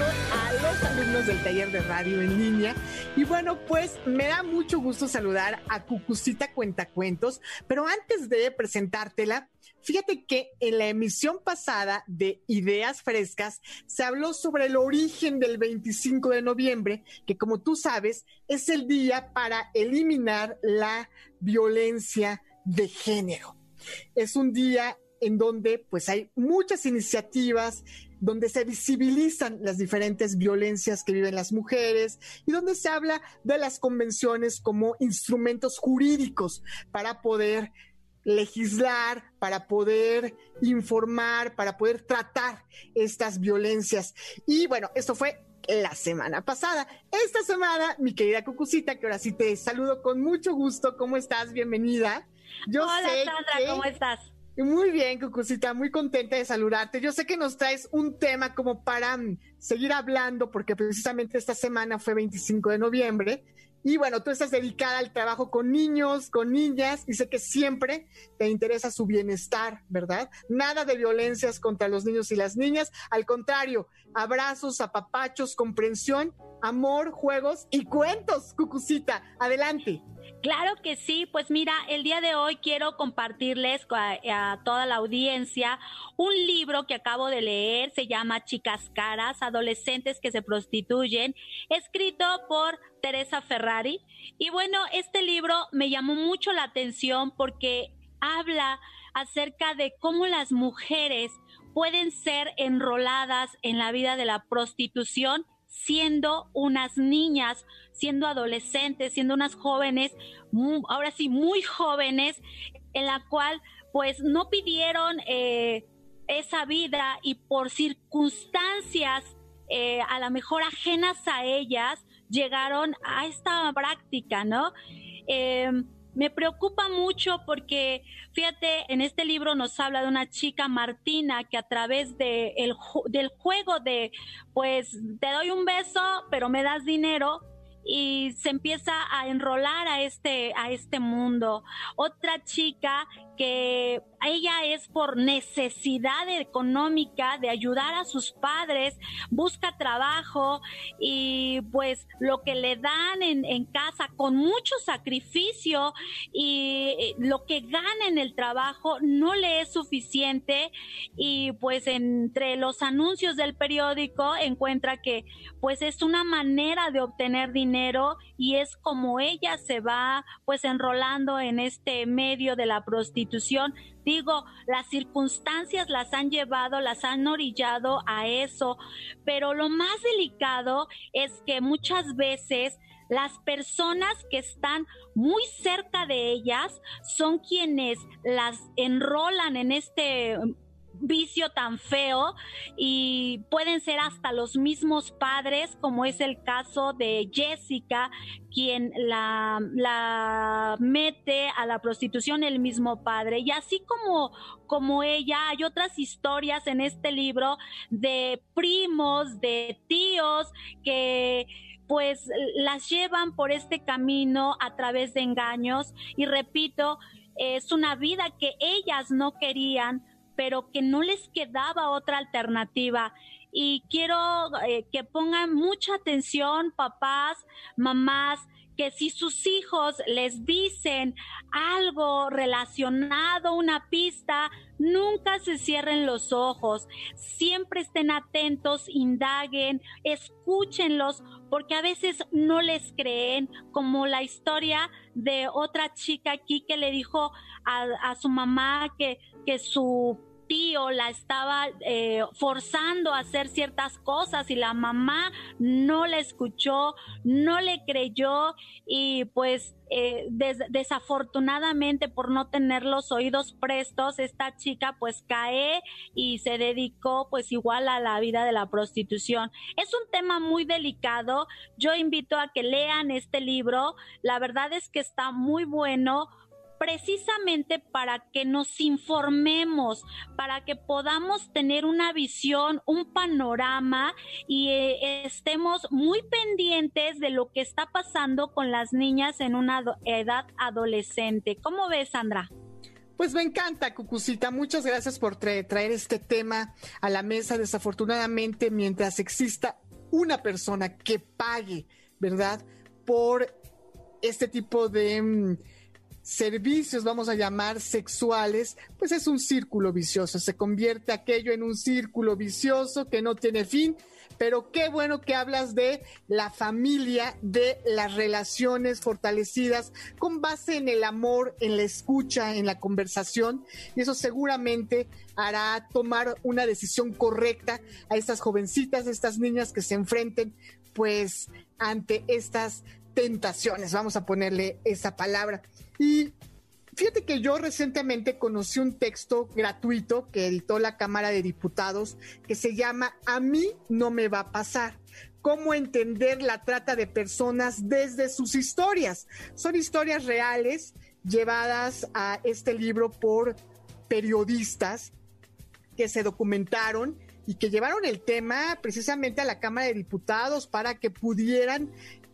a los alumnos del taller de radio en línea. Y bueno, pues me da mucho gusto saludar a Cucucita Cuentacuentos, pero antes de presentártela, Fíjate que en la emisión pasada de Ideas Frescas se habló sobre el origen del 25 de noviembre, que como tú sabes es el día para eliminar la violencia de género. Es un día en donde pues hay muchas iniciativas donde se visibilizan las diferentes violencias que viven las mujeres y donde se habla de las convenciones como instrumentos jurídicos para poder legislar, para poder informar, para poder tratar estas violencias. Y bueno, esto fue la semana pasada. Esta semana, mi querida Cucucita, que ahora sí te saludo con mucho gusto. ¿Cómo estás? Bienvenida. Yo Hola, Sandra, ¿cómo estás? Muy bien, Cucucita, muy contenta de saludarte. Yo sé que nos traes un tema como para mm, seguir hablando, porque precisamente esta semana fue 25 de noviembre y bueno, tú estás dedicada al trabajo con niños, con niñas, y sé que siempre te interesa su bienestar, ¿verdad? Nada de violencias contra los niños y las niñas, al contrario, abrazos, apapachos, comprensión, amor, juegos y cuentos, Cucucita. Adelante. Claro que sí, pues mira, el día de hoy quiero compartirles a, toda la audiencia un libro que acabo de leer, se llama Chicas Caras, Adolescentes que se prostituyen, escrito por Teresa Ferrari. Y bueno, este libro me llamó mucho la atención porque habla acerca de cómo las mujeres pueden ser enroladas en la vida de la prostitución siendo unas niñas, siendo adolescentes, siendo unas jóvenes, ahora sí, muy jóvenes, en la cual pues no pidieron eh, esa vida y por circunstancias eh, a lo mejor ajenas a ellas, llegaron a esta práctica, ¿no? Em, me preocupa mucho porque, fíjate, en este libro nos habla de una chica Martina que a través de el, del juego de, pues, te doy un beso, pero me das dinero, y se empieza a enrolar a este, a este mundo. Otra chica que ella es por necesidad económica de ayudar a sus padres, busca trabajo y pues lo que le dan en, casa con mucho sacrificio y eh, lo que gana en el trabajo no le es suficiente y pues entre los anuncios del periódico encuentra que pues es una manera de obtener dinero y es como ella se va pues enrolando en este medio de la prostitución. Digo, las circunstancias las han llevado, las han orillado a eso, pero lo más delicado es que muchas veces las personas que están muy cerca de ellas son quienes las enrolan en este vicio tan feo y pueden ser hasta los mismos padres, como es el caso de Jessica, quien la, la mete a la prostitución el mismo padre. Y así como, como ella, hay otras historias en este libro de primos, de tíos que pues las llevan por este camino a través de engaños y repito, es una vida que ellas no querían, pero que no les quedaba otra alternativa. Y quiero eh, que pongan mucha atención, papás, mamás, que si sus hijos les dicen algo relacionado, una pista, nunca se cierren los ojos, siempre estén atentos, indaguen, escúchenlos, porque a veces no les creen, como la historia de otra chica aquí que le dijo a, a su mamá que, que su tío la estaba eh, forzando a hacer ciertas cosas y la mamá no le escuchó, no le creyó y pues eh, desafortunadamente por no tener los oídos prestos, esta chica pues cae y se dedicó pues igual a la vida de la prostitución. Es un tema muy delicado. Yo invito a que lean este libro. La verdad es que está muy bueno precisamente para que nos informemos, para que podamos tener una visión, un panorama y eh, estemos muy pendientes de lo que está pasando con las niñas en una edad adolescente. ¿Cómo ves, Sandra? Pues me encanta, Cucucita. Muchas gracias por traer este tema a la mesa. Desafortunadamente, mientras exista una persona que pague, ¿verdad? Por este tipo de mm, servicios, vamos a llamar sexuales, pues es un círculo vicioso. Se convierte aquello en un círculo vicioso que no tiene fin. Pero qué bueno que hablas de la familia, de las relaciones fortalecidas con base en el amor, en la escucha, en la conversación. Y eso seguramente hará tomar una decisión correcta a estas jovencitas, a estas niñas que se enfrenten pues ante estas tentaciones, vamos a ponerle esa palabra. Y fíjate que yo recientemente conocí un texto gratuito que editó la Cámara de Diputados que se llama A mí no me va a pasar. Cómo entender la trata de personas desde sus historias. Son historias reales llevadas a este libro por periodistas que se documentaron y que llevaron el tema precisamente a la Cámara de Diputados para que pudieran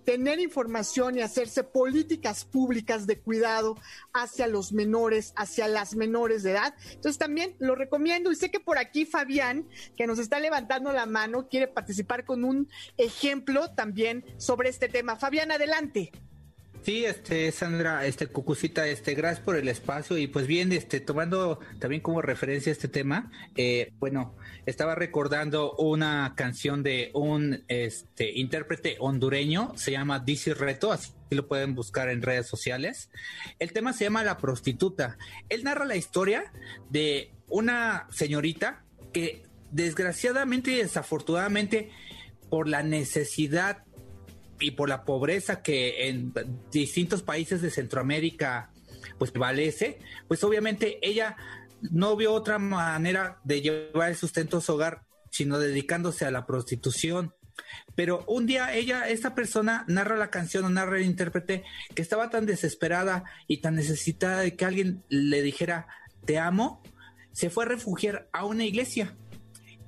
tener información y hacerse políticas públicas de cuidado hacia los menores, hacia las menores de edad. Entonces también lo recomiendo y sé que por aquí Fabián, que nos está levantando la mano, quiere participar con un ejemplo también sobre este tema. Fabián, adelante. Sí, este, Sandra, este, Cucucita, este, gracias por el espacio y pues bien, este, tomando también como referencia este tema, eh, bueno, estaba recordando una canción de un, este, intérprete hondureño, se llama Dici Reto, así lo pueden buscar en redes sociales. El tema se llama La prostituta. Él narra la historia de una señorita que desgraciadamente y desafortunadamente por la necesidad y por la pobreza que en distintos países de Centroamérica pues prevalece, pues obviamente ella no vio otra manera de llevar el sustento a su hogar, sino dedicándose a la prostitución. Pero un día ella, esta persona, narra la canción o narra el intérprete que estaba tan desesperada y tan necesitada de que alguien le dijera, te amo, se fue a refugiar a una iglesia.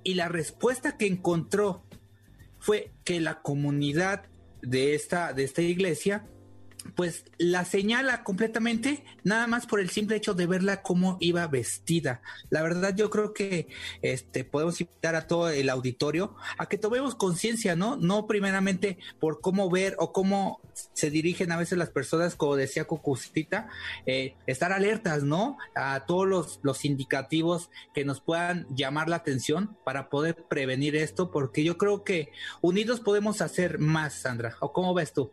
Y la respuesta que encontró fue que la comunidad de esta, de esta iglesia, pues la señala completamente, nada más por el simple hecho de verla cómo iba vestida. La verdad, yo creo que este podemos invitar a todo el auditorio a que tomemos conciencia, ¿no? No primeramente por cómo ver o cómo se dirigen a veces las personas, como decía Cucucita, eh, estar alertas, ¿no? A todos los, los indicativos que nos puedan llamar la atención para poder prevenir esto, porque yo creo que unidos podemos hacer más, Sandra. ¿O cómo ves tú?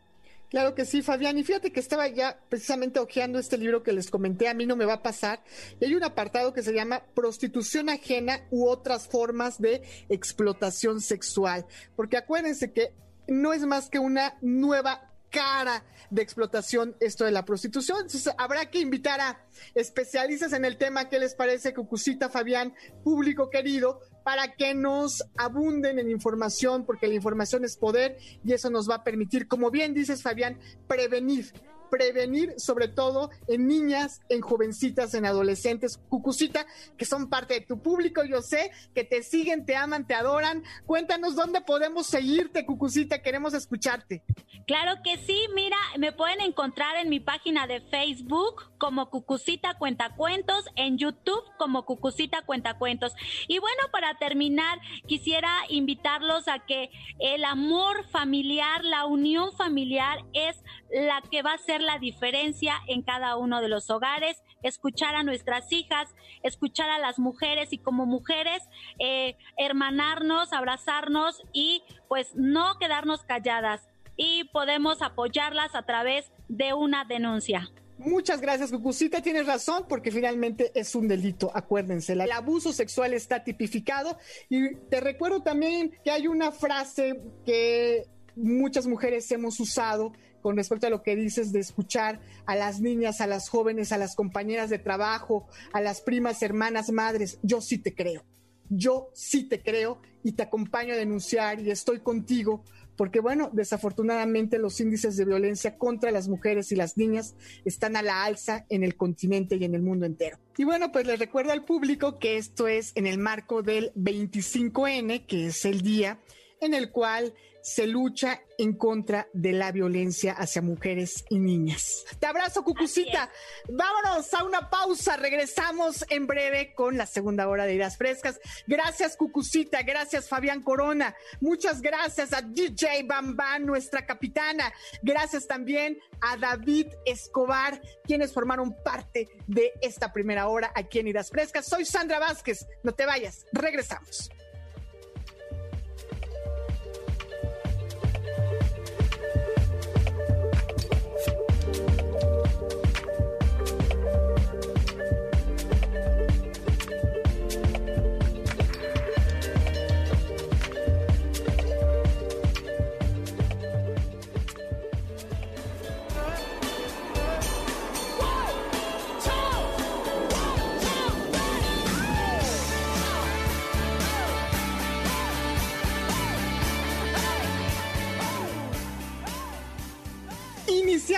Claro que sí, Fabián. Y fíjate que estaba ya precisamente hojeando este libro que les comenté, a mí no me va a pasar. Y hay un apartado que se llama Prostitución ajena u otras formas de explotación sexual. Porque acuérdense que no es más que una nueva cara de explotación esto de la prostitución. Entonces habrá que invitar a especialistas en el tema. ¿Qué les parece, Cucucita, Fabián, público querido? Para que nos abunden en información, porque la información es poder y eso nos va a permitir, como bien dices Fabián, prevenir prevenir sobre todo en niñas, en jovencitas, en adolescentes, Cucucita, que son parte de tu público, yo sé, que te siguen, te aman, te adoran. Cuéntanos dónde podemos seguirte, Cucucita, queremos escucharte. Claro que sí, mira, me pueden encontrar en mi página de Facebook como Cucucita Cuentacuentos, en YouTube como Cucucita Cuentacuentos. Y bueno, para terminar, quisiera invitarlos a que el amor familiar, la unión familiar es la que va a ser la diferencia en cada uno de los hogares, escuchar a nuestras hijas, escuchar a las mujeres y como mujeres eh, hermanarnos, abrazarnos y pues no quedarnos calladas y podemos apoyarlas a través de una denuncia. Muchas gracias, Cucucita. Tienes razón, porque finalmente es un delito, acuérdense. El abuso sexual está tipificado. Y te recuerdo también que hay una frase que muchas mujeres hemos usado con respecto a lo que dices de escuchar a las niñas, a las jóvenes, a las compañeras de trabajo, a las primas, hermanas, madres. Yo sí te creo. Yo sí te creo y te acompaño a denunciar y estoy contigo porque bueno, desafortunadamente los índices de violencia contra las mujeres y las niñas están a la alza en el continente y en el mundo entero. Y bueno, pues les recuerdo al público que esto es en el marco del 25N, que es el día en el cual se lucha en contra de la violencia hacia mujeres y niñas. Te abrazo, Cucucita. Vámonos a una pausa. Regresamos en breve con la segunda hora de Ideas Frescas. Gracias, Cucucita. Gracias, Fabián Corona. Muchas gracias a DJ Bambán, nuestra capitana. Gracias también a David Escobar, quienes formaron parte de esta primera hora aquí en Ideas Frescas. Soy Sandra Vázquez. No te vayas. Regresamos.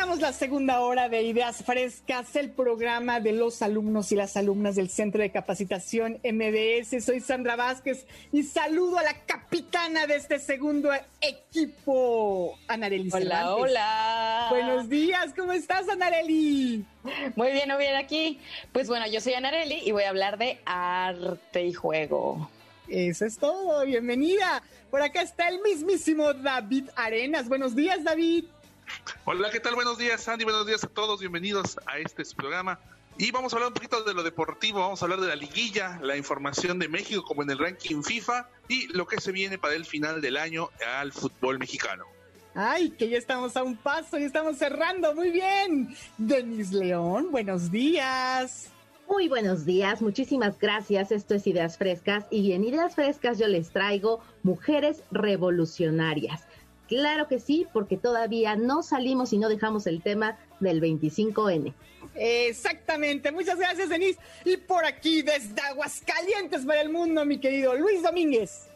Iniciamos la segunda hora de Ideas Frescas, el programa de los alumnos y las alumnas del Centro de Capacitación MBS. Soy Sandra Vázquez y saludo a la capitana de este segundo equipo, Anareli Hola, hola. Buenos días, ¿cómo estás, Anareli? Muy bien, muy bien aquí. Pues bueno, yo soy Anareli y voy a hablar de arte y juego. Eso es todo, bienvenida. Por acá está el mismísimo David Arenas. Buenos días, David. Hola, ¿qué tal? Buenos días, Sandy. Buenos días a todos. Bienvenidos a este programa. Y vamos a hablar un poquito de lo deportivo. Vamos a hablar de la liguilla, la información de México como en el ranking FIFA y lo que se viene para el final del año al fútbol mexicano. Ay, que ya estamos a un paso y estamos cerrando. Muy bien. Denis León, buenos días. Muy buenos días, muchísimas gracias. Esto es Ideas Frescas y en Ideas Frescas yo les traigo mujeres revolucionarias. Claro que sí, porque todavía no salimos y no dejamos el tema del 25N. Exactamente, muchas gracias Denise. Y por aquí desde Aguascalientes para el mundo, mi querido Luis Domínguez.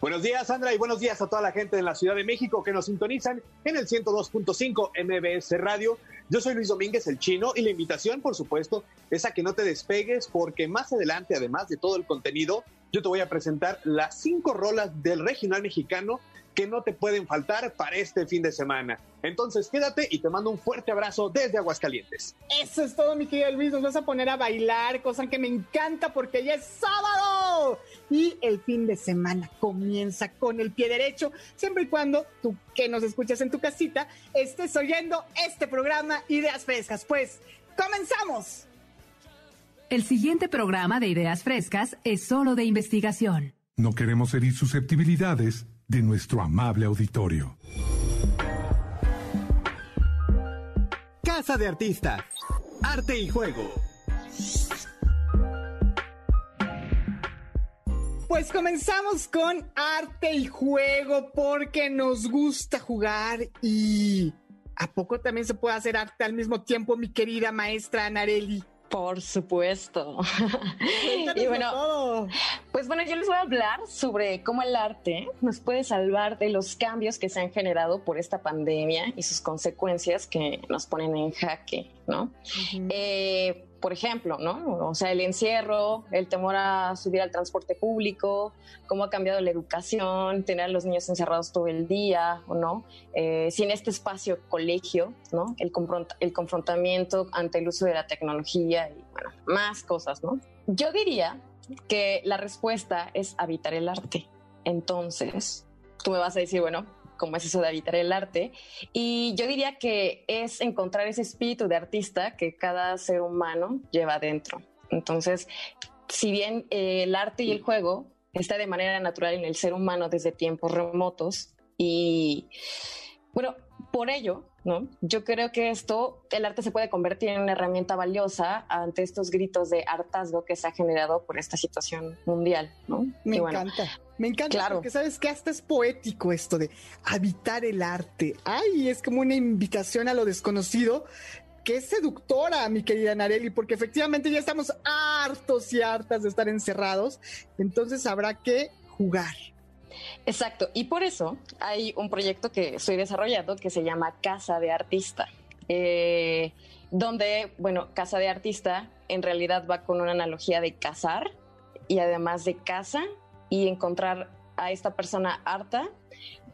Buenos días, Sandra, y buenos días a toda la gente de la Ciudad de México que nos sintonizan en el 102.5 MBS Radio. Yo soy Luis Domínguez, el chino, y la invitación, por supuesto, es a que no te despegues, porque más adelante, además de todo el contenido, yo te voy a presentar las cinco rolas del regional mexicano que no te pueden faltar para este fin de semana. Entonces quédate y te mando un fuerte abrazo desde Aguascalientes. Eso es todo, mi querido Luis. Nos vas a poner a bailar, cosa que me encanta porque ya es sábado. Y el fin de semana comienza con el pie derecho, siempre y cuando tú que nos escuchas en tu casita estés oyendo este programa Ideas Frescas. Pues, comenzamos. El siguiente programa de Ideas Frescas es solo de investigación. No queremos herir susceptibilidades de nuestro amable auditorio. Casa de Artistas. Arte y Juego. Pues comenzamos con arte y juego porque nos gusta jugar y ¿a poco también se puede hacer arte al mismo tiempo, mi querida maestra Anareli? Por supuesto. y bueno, pues bueno, yo les voy a hablar sobre cómo el arte nos puede salvar de los cambios que se han generado por esta pandemia y sus consecuencias que nos ponen en jaque, ¿no? eh, por ejemplo, ¿no? O sea, el encierro, el temor a subir al transporte público, cómo ha cambiado la educación, tener a los niños encerrados todo el día, ¿o no? Eh, si en este espacio colegio, ¿no? El, el confrontamiento ante el uso de la tecnología y, bueno, más cosas, ¿no? Yo diría que la respuesta es habitar el arte. Entonces, tú me vas a decir, bueno, como es eso de habitar el arte. Y yo diría que es encontrar ese espíritu de artista que cada ser humano lleva dentro. Entonces, si bien eh, el arte y el juego está de manera natural en el ser humano desde tiempos remotos y bueno, por ello ¿no? Yo creo que esto, el arte se puede convertir en una herramienta valiosa ante estos gritos de hartazgo que se ha generado por esta situación mundial, ¿no? Me encanta. Me encanta claro. porque sabes que hasta es poético esto de habitar el arte. Ay, es como una invitación a lo desconocido que es seductora, mi querida Nareli, porque efectivamente ya estamos hartos y hartas de estar encerrados, entonces habrá que jugar. Exacto, y por eso hay un proyecto que estoy desarrollando que se llama Casa de Artista, eh, donde, bueno, Casa de Artista en realidad va con una analogía de cazar y además de casa y encontrar a esta persona harta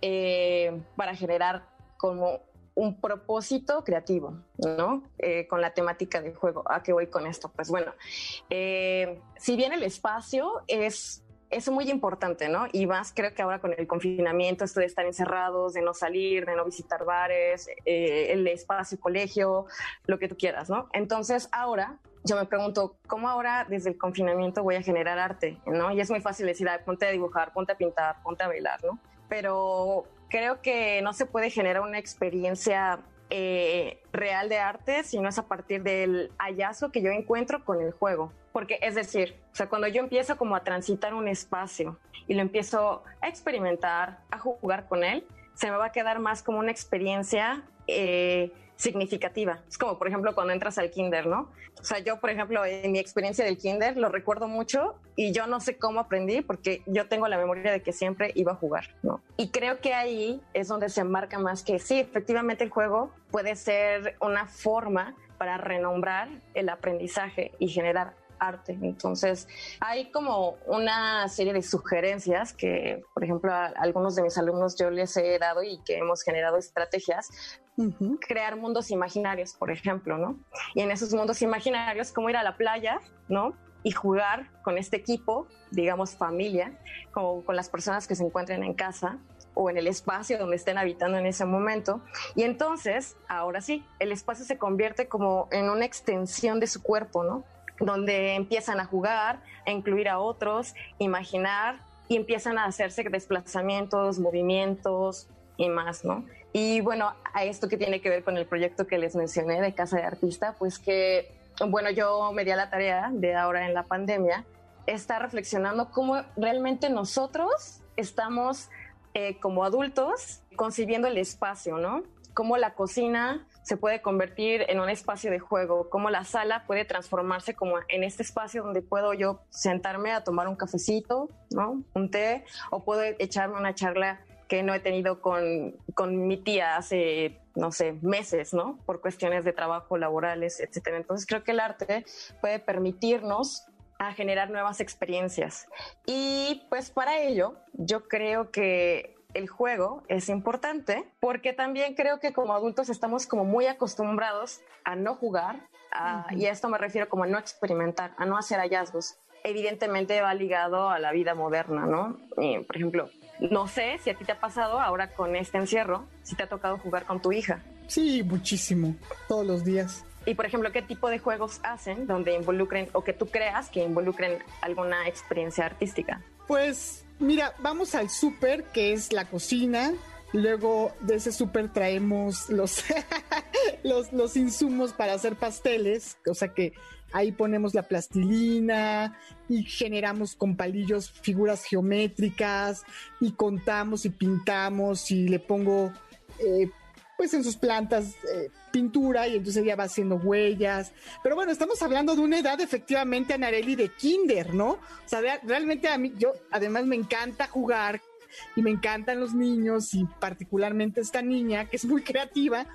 eh, para generar como un propósito creativo, ¿no? Eh, con la temática del juego. ¿A qué voy con esto? Pues bueno, si bien el espacio es es muy importante, ¿no? Y más creo que ahora con el confinamiento, esto de estar encerrados, de no salir, de no visitar bares, eh, el espacio, colegio, lo que tú quieras, ¿no? Entonces ahora yo me pregunto, ¿cómo ahora desde el confinamiento voy a generar arte? ¿no? Y es muy fácil decir, ponte a dibujar, ponte a pintar, ponte a bailar, ¿no? Pero creo que no se puede generar una experiencia eh, real de arte, sino es a partir del hallazgo que yo encuentro con el juego. Porque es decir, o sea, cuando yo empiezo como a transitar un espacio y lo empiezo a experimentar, a jugar con él, se me va a quedar más como una experiencia eh, significativa. Es como, por ejemplo, cuando entras al kinder, ¿no? O sea, yo, por ejemplo, en mi experiencia del kinder lo recuerdo mucho y yo no sé cómo aprendí porque yo tengo la memoria de que siempre iba a jugar, ¿no? Y creo que ahí es donde se marca más que sí, efectivamente el juego puede ser una forma para renombrar el aprendizaje y generar arte. Entonces, hay como una serie de sugerencias que, por ejemplo, a algunos de mis alumnos yo les he dado y que hemos generado estrategias. Crear mundos imaginarios, por ejemplo, ¿no? Y en esos mundos imaginarios, como ir a la playa, ¿no? Y jugar con este equipo, digamos familia, como con las personas que se encuentren en casa, o en el espacio donde estén habitando en ese momento. Y entonces, ahora sí, el espacio se convierte como en una extensión de su cuerpo, ¿no? Donde empiezan a jugar, a incluir a otros, imaginar y empiezan a hacerse desplazamientos, movimientos y más, ¿no? Y bueno, a esto que tiene que ver con el proyecto que les mencioné de Casa de Artista, pues que, bueno, yo me di a la tarea de ahora en la pandemia, estar reflexionando cómo realmente nosotros estamos eh, como adultos concibiendo el espacio, ¿no? Cómo la cocina se puede convertir en un espacio de juego, cómo la sala puede transformarse como en este espacio donde puedo yo sentarme a tomar un cafecito, ¿no? Un té, o puedo echarme una charla que no he tenido con, con mi tía hace, no sé, meses, ¿no? Por cuestiones de trabajo, laborales, etcétera. Entonces creo que el arte puede permitirnos a generar nuevas experiencias. Y pues para ello, yo creo que el juego es importante porque también creo que como adultos estamos como muy acostumbrados a no jugar y a esto me refiero como a no experimentar, a no hacer hallazgos. Evidentemente va ligado a la vida moderna, ¿no? por ejemplo, no sé si a ti te ha pasado ahora con este encierro, si te ha tocado jugar con tu hija. Sí, muchísimo, todos los días. Y por ejemplo, ¿qué tipo de juegos hacen donde involucren o que tú creas que involucren alguna experiencia artística? Pues Mira, vamos al súper, que es la cocina. Luego de ese súper traemos los, los, los insumos para hacer pasteles, o sea que ahí ponemos la plastilina y generamos con palillos figuras geométricas y contamos y pintamos y le pongo eh, pues en sus plantas eh, pintura y entonces ella va haciendo huellas. Pero bueno, estamos hablando de una edad efectivamente, Anareli, de kinder, ¿no? O sea, realmente a mí, yo además me encanta jugar y me encantan los niños y particularmente esta niña que es muy creativa.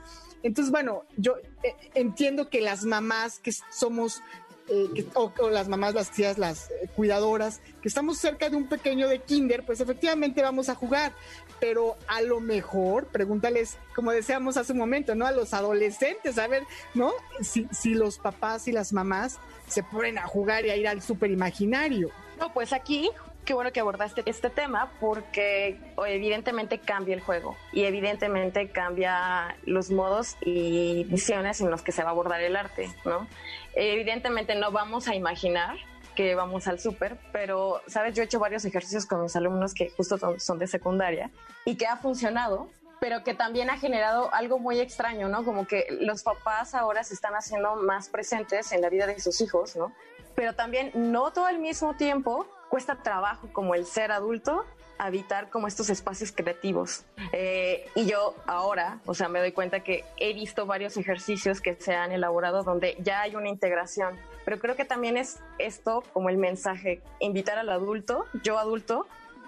Entonces, bueno, yo eh, entiendo que las mamás que somos eh, o, las mamás, las tías, las eh, cuidadoras, que estamos cerca de un pequeño de kinder, pues efectivamente vamos a jugar, pero a lo mejor, pregúntales, como decíamos hace un momento, ¿no? A los adolescentes, a ver, ¿no? Si, si los papás y las mamás se ponen a jugar y a ir al super imaginario. No, pues aquí qué bueno que abordaste este tema porque evidentemente cambia el juego y evidentemente cambia los modos y visiones en los que se va a abordar el arte, ¿no? Evidentemente no vamos a imaginar que vamos al súper, pero, ¿sabes? Yo he hecho varios ejercicios con mis alumnos que justo son de secundaria y que ha funcionado pero que también ha generado algo muy extraño, ¿no? Como que los papás ahora se están haciendo más presentes en la vida de sus hijos, ¿no? Pero también no todo al mismo tiempo cuesta trabajo como el ser adulto habitar como estos espacios creativos. Eh, y yo ahora, o sea, me doy cuenta que he visto varios ejercicios que se han elaborado donde ya hay una integración, pero creo que también es esto como el mensaje, invitar al adulto, yo adulto,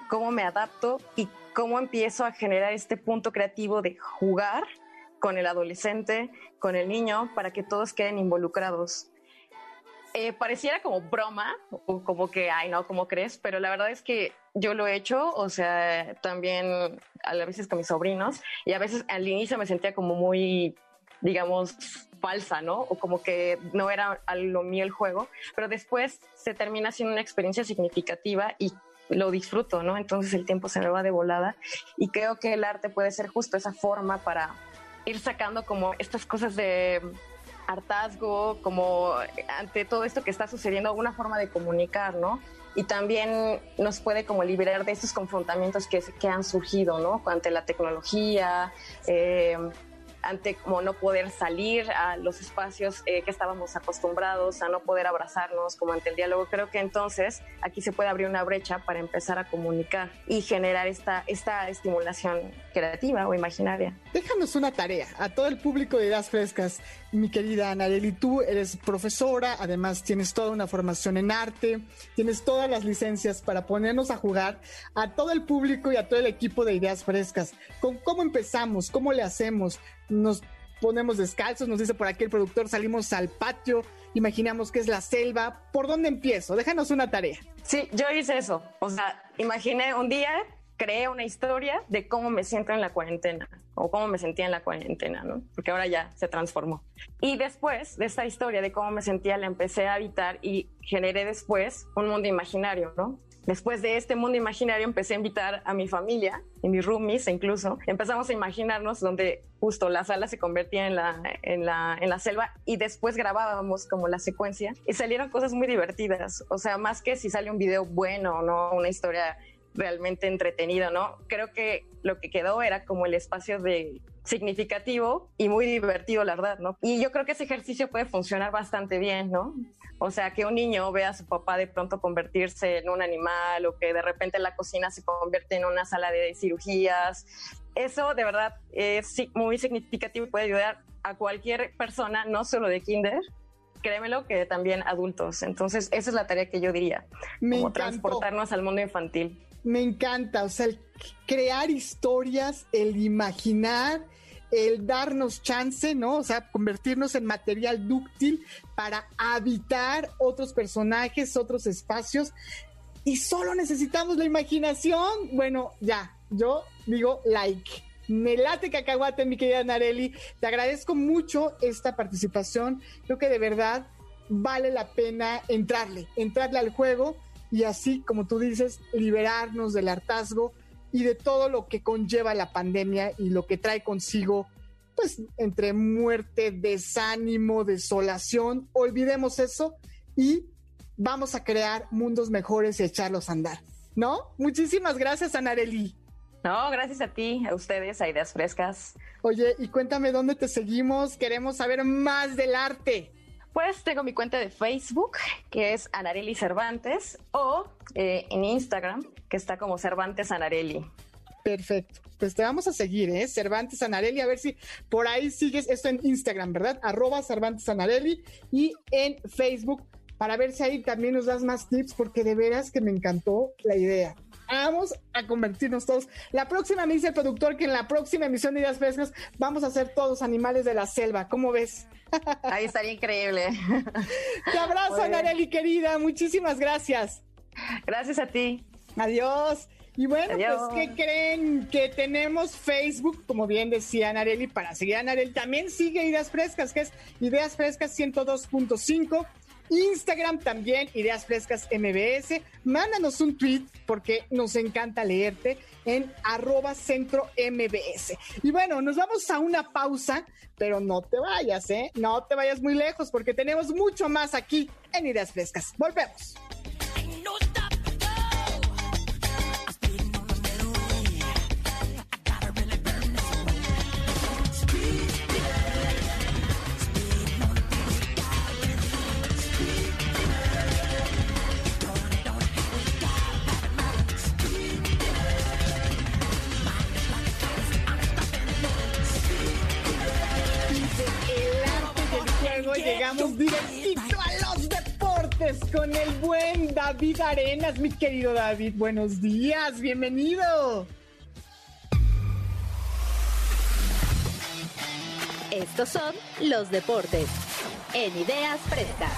cómo me adapto y cómo empiezo a generar este punto creativo de jugar con el adolescente, con el niño, para que todos queden involucrados. Eh, pareciera como broma, o como que, ay, no, ¿cómo crees? Pero la verdad es que yo lo he hecho, o sea, también a veces con mis sobrinos, y a veces al inicio me sentía como muy, digamos, falsa, ¿no? O como que no era a lo mío el juego, pero después se termina siendo una experiencia significativa y lo disfruto, ¿no? Entonces el tiempo se me va de volada y creo que el arte puede ser justo esa forma para ir sacando como estas cosas de hartazgo, como ante todo esto que está sucediendo, alguna forma de comunicar, ¿no? Y también nos puede como liberar de estos confrontamientos que, que han surgido, ¿no? Ante la tecnología, eh, ante como no poder salir a los espacios eh, que estábamos acostumbrados, a no poder abrazarnos, como ante el diálogo. Creo que entonces aquí se puede abrir una brecha para empezar a comunicar y generar esta, esta estimulación creativa o imaginaria. Déjanos una tarea a todo el público de Ideas Frescas, mi querida Anareli. Tú eres profesora, además tienes toda una formación en arte, tienes todas las licencias para ponernos a jugar a todo el público y a todo el equipo de Ideas Frescas. ¿Con cómo empezamos? ¿Cómo le hacemos? Nos ponemos descalzos, nos dice por aquí el productor, salimos al patio, imaginamos que es la selva. ¿Por dónde empiezo? Déjanos una tarea. Sí, yo hice eso. O sea, imaginé un día, creé una historia de cómo me siento en la cuarentena o cómo me sentía en la cuarentena, ¿no? Porque ahora ya se transformó. Y después de esta historia de cómo me sentía, la empecé a habitar y generé después un mundo imaginario, ¿no? Después de este mundo imaginario empecé a invitar a mi familia y mis roomies incluso. Empezamos a imaginarnos donde justo la sala se convertía en la, en la, en la selva y después grabábamos como la secuencia y salieron cosas muy divertidas. O sea, más que si sale un video bueno o no, una historia realmente entretenida, ¿no? Creo que lo que quedó era como el espacio de significativo y muy divertido, la verdad, ¿no? Y yo creo que ese ejercicio puede funcionar bastante bien, ¿no? O sea, que un niño vea a su papá de pronto convertirse en un animal o que de repente la cocina se convierte en una sala de cirugías. Eso de verdad es muy significativo y puede ayudar a cualquier persona, no solo de kinder, créemelo que también adultos. Entonces, esa es la tarea que yo diría, como transportarnos al mundo infantil. Me encanta, o sea, el crear historias, el imaginar el darnos chance, ¿no? O sea, convertirnos en material dúctil para habitar otros personajes, otros espacios. Y solo necesitamos la imaginación. Bueno, ya, yo digo like. Me late cacahuate, mi querida Nareli. Te agradezco mucho esta participación. Creo que de verdad vale la pena entrarle, entrarle al juego y así, como tú dices, liberarnos del hartazgo y de todo lo que conlleva la pandemia y lo que trae consigo, pues entre muerte, desánimo, desolación, olvidemos eso y vamos a crear mundos mejores y echarlos a andar, ¿no? Muchísimas gracias, Anareli. No, gracias a ti, a ustedes, a Ideas Frescas. Oye, y cuéntame dónde te seguimos, queremos saber más del arte. Pues tengo mi cuenta de Facebook, que es Anareli Cervantes, o eh, en Instagram, que está como Cervantes Anareli. Perfecto. Pues te vamos a seguir, ¿eh? Cervantes Anareli, a ver si por ahí sigues esto en Instagram, ¿verdad? Arroba Cervantes Anareli y en Facebook para ver si ahí también nos das más tips, porque de veras que me encantó la idea. Vamos a convertirnos todos. La próxima me dice el productor que en la próxima emisión de Ideas Frescas vamos a ser todos animales de la selva. ¿Cómo ves? Ahí estaría increíble. Te abrazo, Nareli, querida. Muchísimas gracias. Gracias a ti. Adiós. Y bueno, pues, ¿qué creen? Que tenemos Facebook, como bien decía Nareli, para seguir a Nareli. También sigue Ideas Frescas, que es Ideas Frescas 102.5. Instagram también, Ideas Frescas MBS. Mándanos un tweet porque nos encanta leerte en arroba centro MBS. Y bueno, nos vamos a una pausa, pero no te vayas, ¿eh? No te vayas muy lejos porque tenemos mucho más aquí en Ideas Frescas. Volvemos. Directito a los deportes con el buen David Arenas, mi querido David. Buenos días, bienvenido. Estos son los deportes en Ideas Frescas.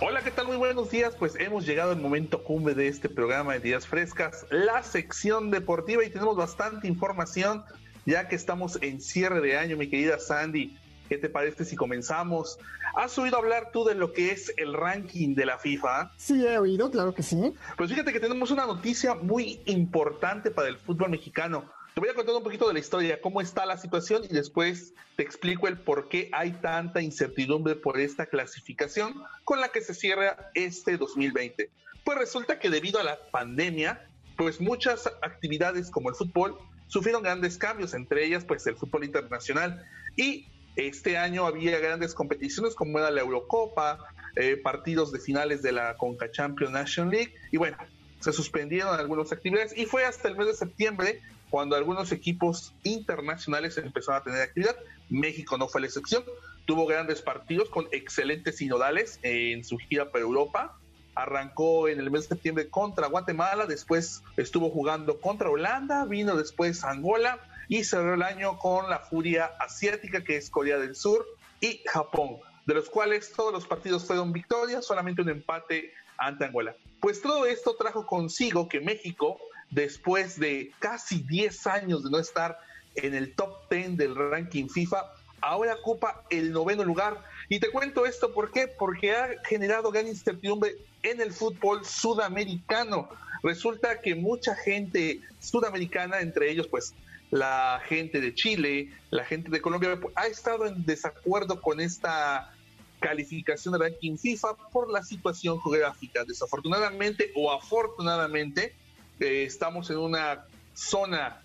Hola, ¿qué tal? Muy buenos días. Pues hemos llegado al momento cumbre de este programa de Días Frescas, la sección deportiva y tenemos bastante información ya que estamos en cierre de año, mi querida Sandy. ¿Qué te parece si comenzamos? ¿Has oído hablar tú de lo que es el ranking de la FIFA? Sí, he oído, claro que sí. Pues fíjate que tenemos una noticia muy importante para el fútbol mexicano. Te voy a contar un poquito de la historia, cómo está la situación y después te explico el por qué hay tanta incertidumbre por esta clasificación con la que se cierra este 2020. Pues resulta que debido a la pandemia, pues muchas actividades como el fútbol sufrieron grandes cambios, entre ellas pues el fútbol internacional. Y este año había grandes competiciones como era la Eurocopa, eh, partidos de finales de la Conca Champions League y bueno, se suspendieron algunas actividades y fue hasta el mes de septiembre cuando algunos equipos internacionales empezaron a tener actividad. México no fue la excepción, tuvo grandes partidos con excelentes sinodales en su gira por Europa arrancó en el mes de septiembre contra Guatemala, después estuvo jugando contra Holanda, vino después Angola y cerró el año con la furia asiática que es Corea del Sur y Japón, de los cuales todos los partidos fueron victorias, solamente un empate ante Angola. Pues todo esto trajo consigo que México, después de casi 10 años de no estar en el top 10 del ranking FIFA, ahora ocupa el noveno lugar. Y te cuento esto, ¿por qué? Porque ha generado gran incertidumbre en el fútbol sudamericano. Resulta que mucha gente sudamericana, entre ellos pues la gente de Chile, la gente de Colombia, ha estado en desacuerdo con esta calificación de ranking FIFA por la situación geográfica. Desafortunadamente o afortunadamente, eh, estamos en una zona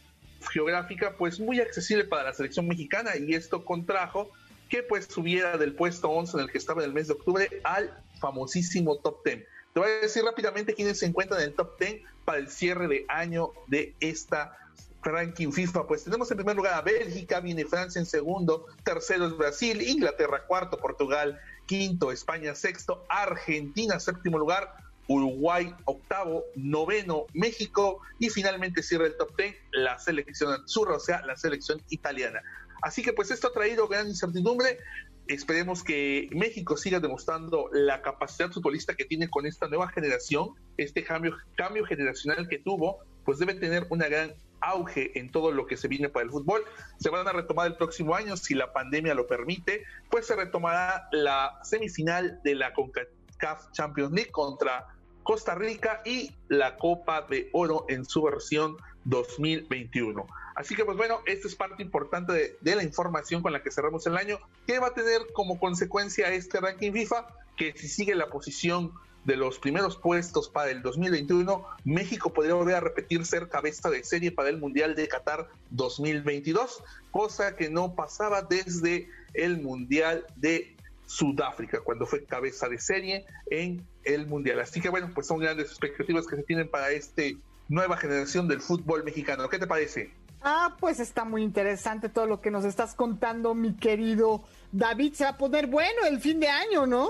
geográfica pues muy accesible para la selección mexicana y esto contrajo que pues subiera del puesto 11 en el que estaba en el mes de octubre al famosísimo top 10. Te voy a decir rápidamente quiénes se encuentran en el top 10 para el cierre de año de esta ranking FIFA. Pues tenemos en primer lugar a Bélgica, viene Francia en segundo, tercero es Brasil, Inglaterra cuarto, Portugal quinto, España sexto, Argentina séptimo lugar, Uruguay octavo, noveno México y finalmente cierra el top 10 la selección azul, o sea, la selección italiana. Así que pues esto ha traído gran incertidumbre. Esperemos que México siga demostrando la capacidad futbolista que tiene con esta nueva generación, este cambio, cambio generacional que tuvo, pues debe tener una gran auge en todo lo que se viene para el fútbol. Se van a retomar el próximo año, si la pandemia lo permite, pues se retomará la semifinal de la CONCACAF Champions League contra Costa Rica y la Copa de Oro en su versión 2021. Así que pues bueno, esta es parte importante de, la información con la que cerramos el año, que va a tener como consecuencia este ranking FIFA, que si sigue la posición de los primeros puestos para el 2021, México podría volver a repetir ser cabeza de serie para el Mundial de Qatar 2022, cosa que no pasaba desde el Mundial de Sudáfrica, cuando fue cabeza de serie en el Mundial. Así que bueno, pues son grandes expectativas que se tienen para este nueva generación del fútbol mexicano. ¿Qué te parece? Ah, pues está muy interesante todo lo que nos estás contando, mi querido David. Se va a poner bueno el fin de año, ¿no?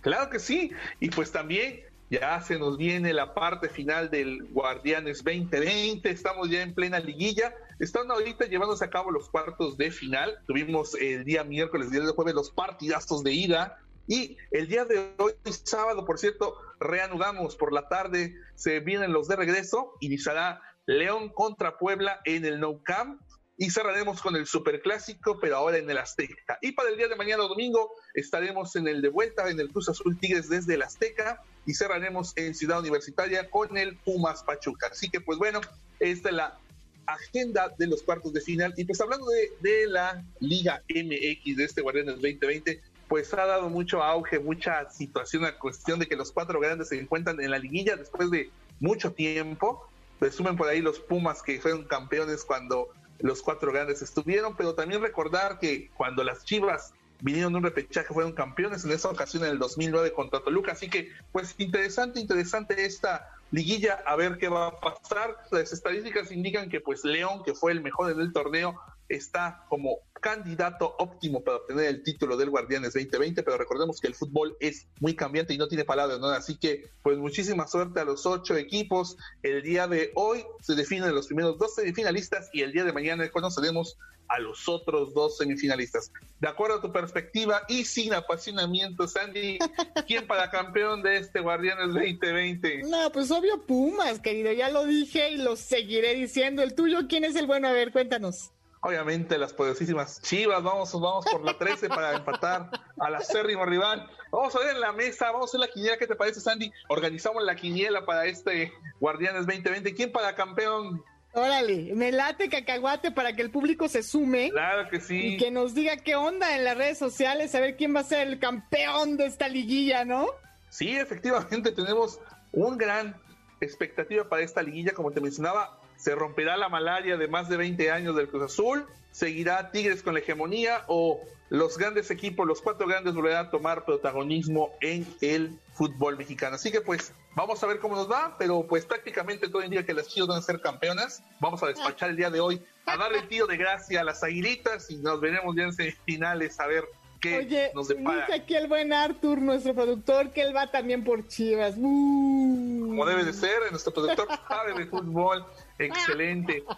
Claro que sí. Y pues también ya se nos viene la parte final del Guardianes 2020. Estamos ya en plena liguilla. Están ahorita llevándose a cabo los cuartos de final. Tuvimos el día miércoles, el día de jueves, los partidazos de ida. Y el día de hoy, sábado, por cierto, reanudamos por la tarde. Se vienen los de regreso. Iniciará León contra Puebla en el No Camp y cerraremos con el Superclásico, pero ahora en el Azteca. Y para el día de mañana domingo estaremos en el de vuelta en el Cruz Azul Tigres desde el Azteca y cerraremos en Ciudad Universitaria con el Pumas Pachuca. Así que pues bueno, esta es la agenda de los cuartos de final. Y pues hablando de, la Liga MX de este Guardianes 2020, pues ha dado mucho auge, mucha situación a cuestión de que los cuatro grandes se encuentran en la liguilla después de mucho tiempo Resumen por ahí los Pumas que fueron campeones cuando los cuatro grandes estuvieron, pero también recordar que cuando las Chivas vinieron de un repechaje fueron campeones en esa ocasión en el 2009 contra Toluca, así que pues interesante, interesante esta liguilla, a ver qué va a pasar. Las estadísticas indican que pues León, que fue el mejor en el torneo, está como candidato óptimo para obtener el título del Guardianes 2020, pero recordemos que el fútbol es muy cambiante y no tiene palabras, ¿no? Así que, pues muchísima suerte a los ocho equipos. El día de hoy se definen los primeros dos semifinalistas y el día de mañana conoceremos a los otros dos semifinalistas. De acuerdo a tu perspectiva y sin apasionamiento, Sandy, ¿quién para campeón de este Guardianes 2020? No, pues obvio Pumas, querido, ya lo dije y lo seguiré diciendo. ¿El tuyo quién es el bueno? A ver, cuéntanos. Obviamente las poderosísimas Chivas, vamos, vamos por la 13 para empatar al acérrimo rival. Vamos a ver en la mesa, vamos a hacer la quiniela, ¿qué te parece Sandy? Organizamos la quiniela para este Guardianes 2020. ¿Quién para campeón? Órale, me late cacahuate para que el público se sume. Claro que sí. Y que nos diga qué onda en las redes sociales, a ver quién va a ser el campeón de esta liguilla, ¿no? Sí, efectivamente tenemos un gran expectativa para esta liguilla, como te mencionaba, se romperá la malaria de más de 20 años del Cruz Azul, seguirá Tigres con la hegemonía o los grandes equipos, los cuatro grandes volverán a tomar protagonismo en el fútbol mexicano. Así que pues vamos a ver cómo nos va, pero pues prácticamente todo indica que las Chivas van a ser campeonas. Vamos a despachar el día de hoy, a darle el tiro de gracia a las aguilitas y nos veremos ya en semifinales a ver qué Oye, nos depara. Dice aquí el buen Arthur, nuestro productor, que él va también por Chivas. Como debe de ser, nuestro productor sabe de fútbol. Excelente.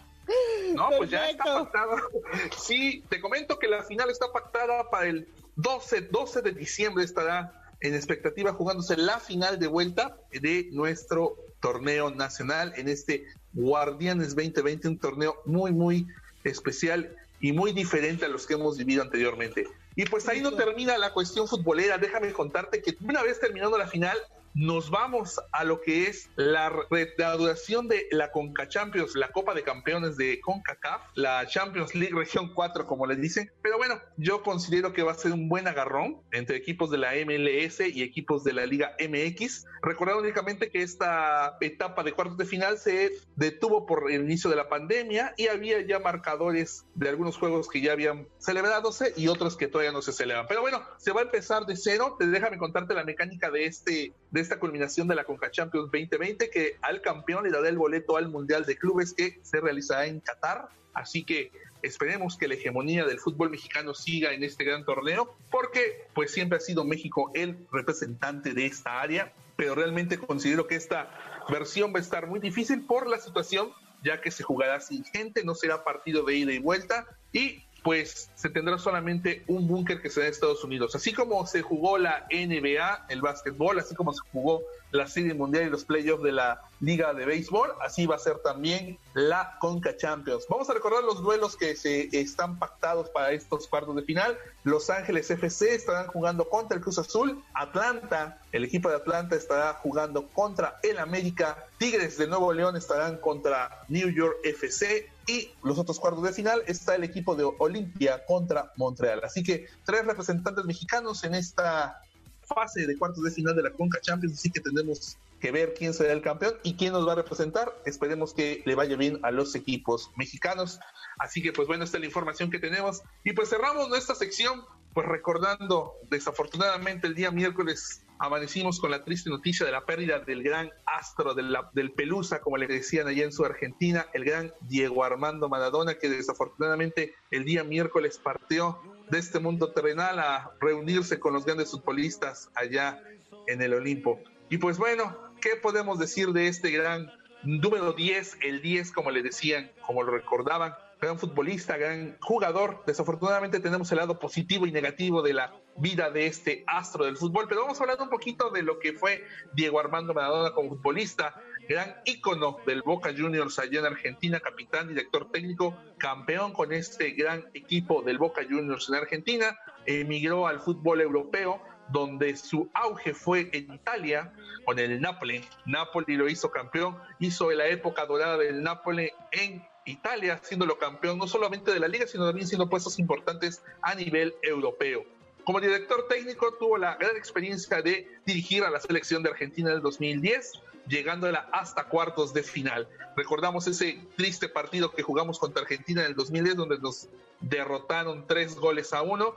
No, pues ya está pactado. Sí, te comento que la final está pactada para el 12, 12 de diciembre estará en expectativa jugándose la final de vuelta de nuestro torneo nacional en este Guardianes 2020, un torneo muy, muy especial y muy diferente a los que hemos vivido anteriormente. Y pues ahí no termina la cuestión futbolera. Déjame contarte que una vez terminando la final, nos vamos a lo que es la reanudación de la Conca Champions, la Copa de Campeones de CONCACAF, la Champions League Región 4, como le dicen. Pero bueno, yo considero que va a ser un buen agarrón entre equipos de la MLS y equipos de la Liga MX. Recordar únicamente que esta etapa de cuartos de final se detuvo por el inicio de la pandemia y había ya marcadores de algunos juegos que ya habían celebradose y otros que todavía no se celebran. Pero bueno, se va a empezar de cero. Déjame contarte la mecánica de este esta culminación de la Conca Champions 2020 que al campeón le dará el boleto al Mundial de Clubes que se realizará en Qatar. Así que esperemos que la hegemonía del fútbol mexicano siga en este gran torneo porque pues siempre ha sido México el representante de esta área, pero realmente considero que esta versión va a estar muy difícil por la situación ya que se jugará sin gente, no será partido de ida y vuelta y pues se tendrá solamente un búnker que será Estados Unidos. Así como se jugó la NBA, el básquetbol, así como se jugó la Serie Mundial y los playoffs de la Liga de Béisbol, así va a ser también la Conca Champions. Vamos a recordar los duelos que se están pactados para estos cuartos de final. Los Ángeles FC estarán jugando contra el Cruz Azul, Atlanta, el equipo de Atlanta estará jugando contra el América, Tigres de Nuevo León estarán contra New York FC y los otros cuartos de final está el equipo de Olimpia contra Montreal. Así que tres representantes mexicanos en esta fase de cuartos de final de la Conca Champions, así que tenemos que ver quién será el campeón y quién nos va a representar. Esperemos que le vaya bien a los equipos mexicanos. Así que pues bueno, esta es la información que tenemos. Y pues cerramos nuestra sección pues recordando desafortunadamente el día miércoles amanecimos con la triste noticia de la pérdida del gran astro del, Pelusa, como le decían allá en su Argentina, el gran Diego Armando Maradona, que desafortunadamente el día miércoles partió de este mundo terrenal a reunirse con los grandes futbolistas allá en el Olimpo. Y pues bueno, ¿qué podemos decir de este gran número 10, el 10 como le decían, como lo recordaban? gran futbolista, gran jugador. Desafortunadamente tenemos el lado positivo y negativo de la vida de este astro del fútbol, pero vamos a hablar un poquito de lo que fue Diego Armando Maradona como futbolista, gran ícono del Boca Juniors allá en Argentina, capitán, director técnico, campeón con este gran equipo del Boca Juniors en Argentina, emigró al fútbol europeo, donde su auge fue en Italia con el Napoli. Napoli lo hizo campeón, hizo la época dorada del Napoli en Italia, siéndolo campeón no solamente de la liga, sino también siendo puestos importantes a nivel europeo. Como director técnico tuvo la gran experiencia de dirigir a la selección de Argentina en el 2010, llegándola hasta cuartos de final. Recordamos ese triste partido que jugamos contra Argentina en el 2010, donde nos derrotaron tres goles a uno.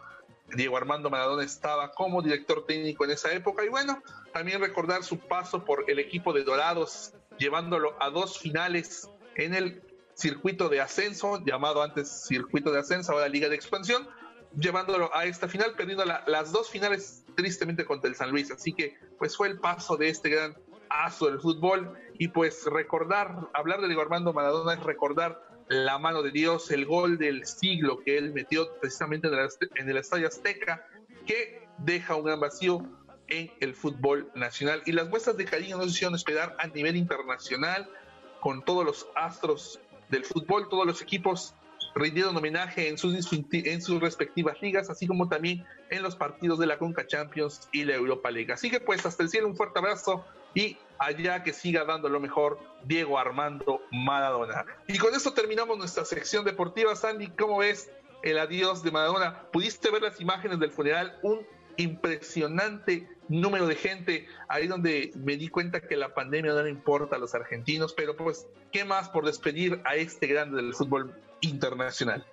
Diego Armando Maradona estaba como director técnico en esa época y bueno, también recordar su paso por el equipo de Dorados, llevándolo a dos finales en el circuito de ascenso, llamado antes circuito de ascenso, ahora Liga de Expansión, llevándolo a esta final, perdiendo las dos finales tristemente contra el San Luis. Así que pues fue el paso de este gran aso del fútbol y pues recordar, hablar de Diego Armando Maradona es recordar la mano de Dios, el gol del siglo que él metió precisamente en el, en el Estadio Azteca, que deja un gran vacío en el fútbol nacional. Y las muestras de cariño nos hicieron esperar a nivel internacional, con todos los astros del fútbol, todos los equipos rindieron homenaje en sus, en sus respectivas ligas, así como también en los partidos de la Conca Champions y la Europa League. Así que pues hasta el cielo un fuerte abrazo y allá que siga dando lo mejor Diego Armando Maradona. Y con esto terminamos nuestra sección deportiva. Sandy, ¿cómo ves el adiós de Maradona? ¿Pudiste ver las imágenes del funeral? Un impresionante número de gente, ahí donde me di cuenta que la pandemia no le importa a los argentinos, pero pues, ¿qué más por despedir a este grande del fútbol internacional?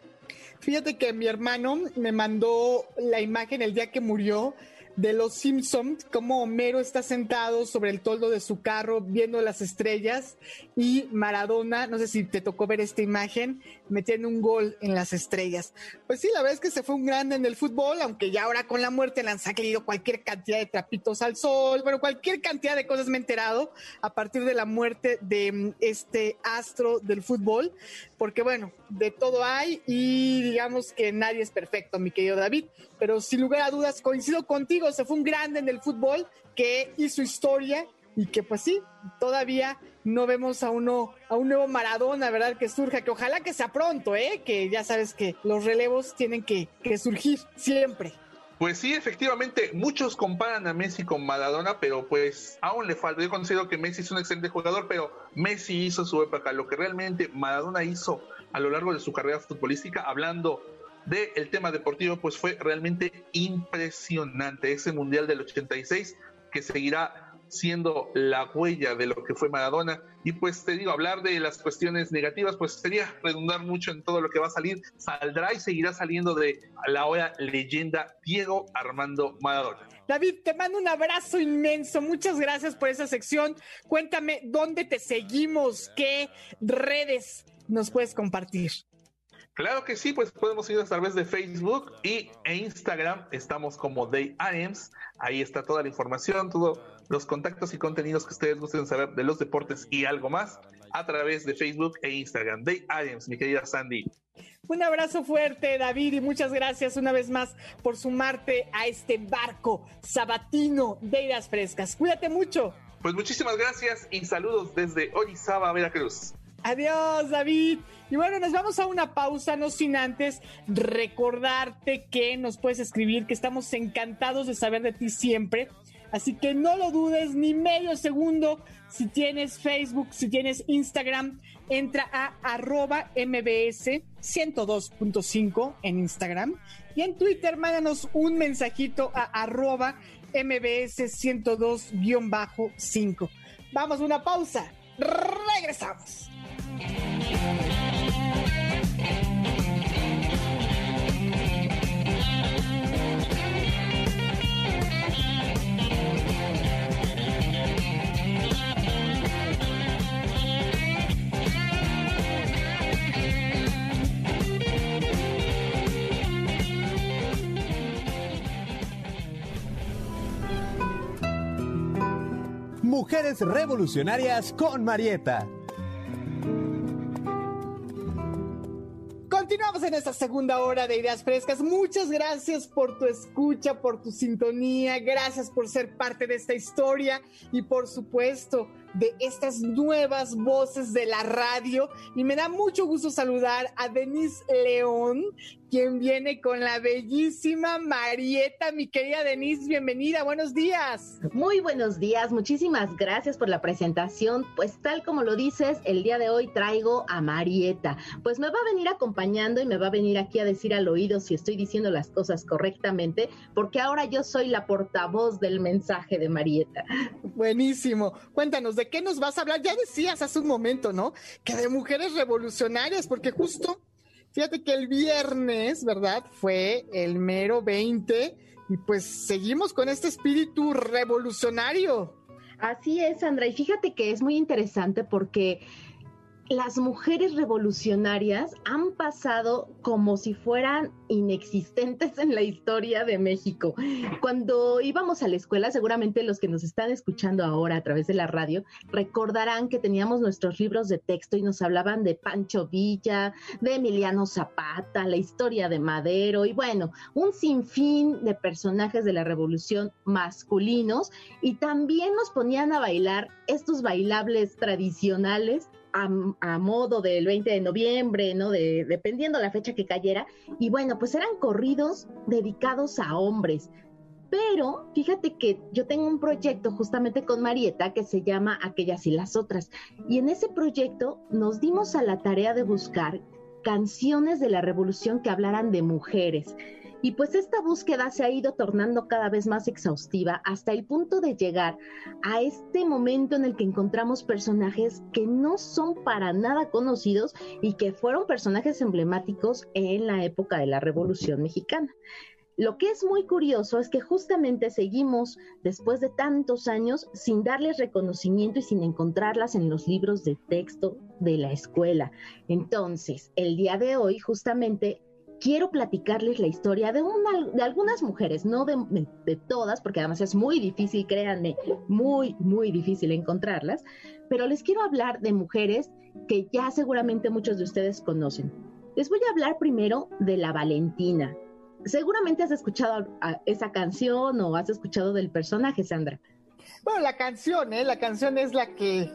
Fíjate que mi hermano me mandó la imagen el día que murió de los Simpsons, como Homero está sentado sobre el toldo de su carro viendo las estrellas y Maradona, no sé si te tocó ver esta imagen, metiendo un gol en las estrellas. Pues sí, la verdad es que se fue un grande en el fútbol, aunque ya ahora con la muerte le han salido cualquier cantidad de trapitos al sol, bueno, cualquier cantidad de cosas me he enterado a partir de la muerte de mm, este astro del fútbol, porque bueno, de todo hay y digamos que nadie es perfecto, mi querido David, pero sin lugar a dudas coincido contigo, se fue un grande en el fútbol que hizo historia y que pues sí, todavía no vemos a uno, a un nuevo Maradona, ¿verdad? Que surja, que ojalá que sea pronto, ¿eh? Que ya sabes que los relevos tienen que, que surgir siempre. Pues sí, efectivamente, muchos comparan a Messi con Maradona, pero pues aún le falta. Yo considero que Messi es un excelente jugador, pero Messi hizo su época. Lo que realmente Maradona hizo a lo largo de su carrera futbolística, hablando del tema deportivo, pues fue realmente impresionante. Ese Mundial del 86 que seguirá siendo la huella de lo que fue Maradona. Y pues te digo, hablar de las cuestiones negativas, pues sería redundar mucho en todo lo que va a salir. Saldrá y seguirá saliendo de la hora leyenda Diego Armando Maradona. David, te mando un abrazo inmenso. Muchas gracias por esa sección. Cuéntame dónde te seguimos, qué redes nos puedes compartir. Claro que sí, pues podemos ir a través de Facebook y e Instagram. Estamos como Day Items. Ahí está toda la información, todos los contactos y contenidos que ustedes gusten saber de los deportes y algo más a través de Facebook e Instagram. Day Items, mi querida Sandy. Un abrazo fuerte, David, y muchas gracias una vez más por sumarte a este barco sabatino de ideas frescas. Cuídate mucho. Pues muchísimas gracias y saludos desde Orizaba, Veracruz. Adiós, David. Y bueno, nos vamos a una pausa, no sin antes recordarte que nos puedes escribir, que estamos encantados de saber de ti siempre. Así que no lo dudes ni medio segundo. Si tienes Facebook, si tienes Instagram, entra a arroba mbs 102.5 en Instagram. Y en Twitter, mándanos un mensajito a arroba mbs 102-5. Vamos a una pausa. Regresamos. Mujeres Revolucionarias con Marieta. Continuamos en esta segunda hora de Ideas Frescas. Muchas gracias por tu escucha, por tu sintonía, gracias por ser parte de esta historia y por supuesto de estas nuevas voces de la radio. Y me da mucho gusto saludar a Denise León, quien viene con la bellísima Marieta. Mi querida Denise, bienvenida, buenos días. Muy buenos días, muchísimas gracias por la presentación. Pues tal como lo dices, el día de hoy traigo a Marieta. Pues me va a venir acompañando y me va a venir aquí a decir al oído si estoy diciendo las cosas correctamente, porque ahora yo soy la portavoz del mensaje de Marieta. Buenísimo. Cuéntanos, ¿de qué nos vas a hablar? Ya decías hace un momento, ¿no? Que de mujeres revolucionarias, porque justo Fíjate que el viernes, ¿verdad? Fue el mero 20 y pues seguimos con este espíritu revolucionario. Así es, Sandra. Y fíjate que es muy interesante porque las mujeres revolucionarias han pasado como si fueran inexistentes en la historia de México. Cuando íbamos a la escuela, seguramente los que nos están escuchando ahora a través de la radio recordarán que teníamos nuestros libros de texto y nos hablaban de Pancho Villa, de Emiliano Zapata, la historia de Madero y bueno, un sinfín de personajes de la revolución masculinos y también nos ponían a bailar estos bailables tradicionales a, modo del 20 de noviembre, ¿no? De, dependiendo la fecha que cayera. Y bueno, pues eran corridos dedicados a hombres. Pero fíjate que yo tengo un proyecto justamente con Marieta que se llama Aquellas y las otras. Y en ese proyecto nos dimos a la tarea de buscar canciones de la revolución que hablaran de mujeres. Y pues esta búsqueda se ha ido tornando cada vez más exhaustiva hasta el punto de llegar a este momento en el que encontramos personajes que no son para nada conocidos y que fueron personajes emblemáticos en la época de la Revolución Mexicana. Lo que es muy curioso es que justamente seguimos, después de tantos años, sin darles reconocimiento y sin encontrarlas en los libros de texto de la escuela. Entonces, el día de hoy, justamente, quiero platicarles la historia de, una, de algunas mujeres, no de, todas, porque además es muy difícil, créanme, muy, muy difícil encontrarlas, pero les quiero hablar de mujeres que ya seguramente muchos de ustedes conocen. Les voy a hablar primero de la Valentina. Seguramente has escuchado esa canción o has escuchado del personaje, Sandra. Bueno, la canción, ¿eh? La canción es la que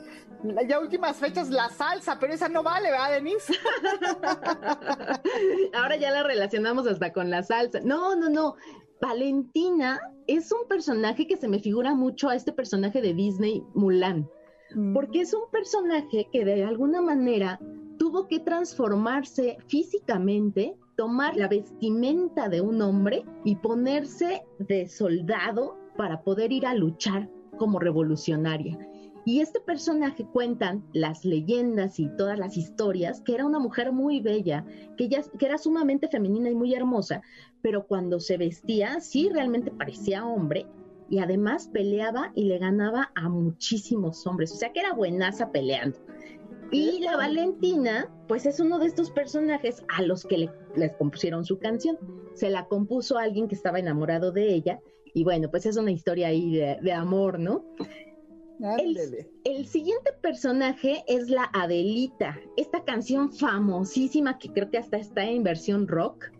ya últimas fechas la salsa, pero esa no vale, ¿verdad, Denise? Ahora ya la relacionamos hasta con la salsa. No, no, no. Valentina es un personaje que se me figura mucho a este personaje de Disney, Mulan, mm. porque es un personaje que de alguna manera tuvo que transformarse físicamente, tomar la vestimenta de un hombre y ponerse de soldado para poder ir a luchar como revolucionaria. Y este personaje cuentan las leyendas y todas las historias que era una mujer muy bella, que, ella, que era sumamente femenina y muy hermosa, pero cuando se vestía sí realmente parecía hombre y además peleaba y le ganaba a muchísimos hombres, o sea que era buenaza peleando. Y la Valentina, pues es uno de estos personajes a los que le, les compusieron su canción. Se la compuso alguien que estaba enamorado de ella. Y bueno, pues es una historia ahí de, de amor, ¿no? El, siguiente personaje es la Adelita, esta canción famosísima que creo que hasta está en versión rock.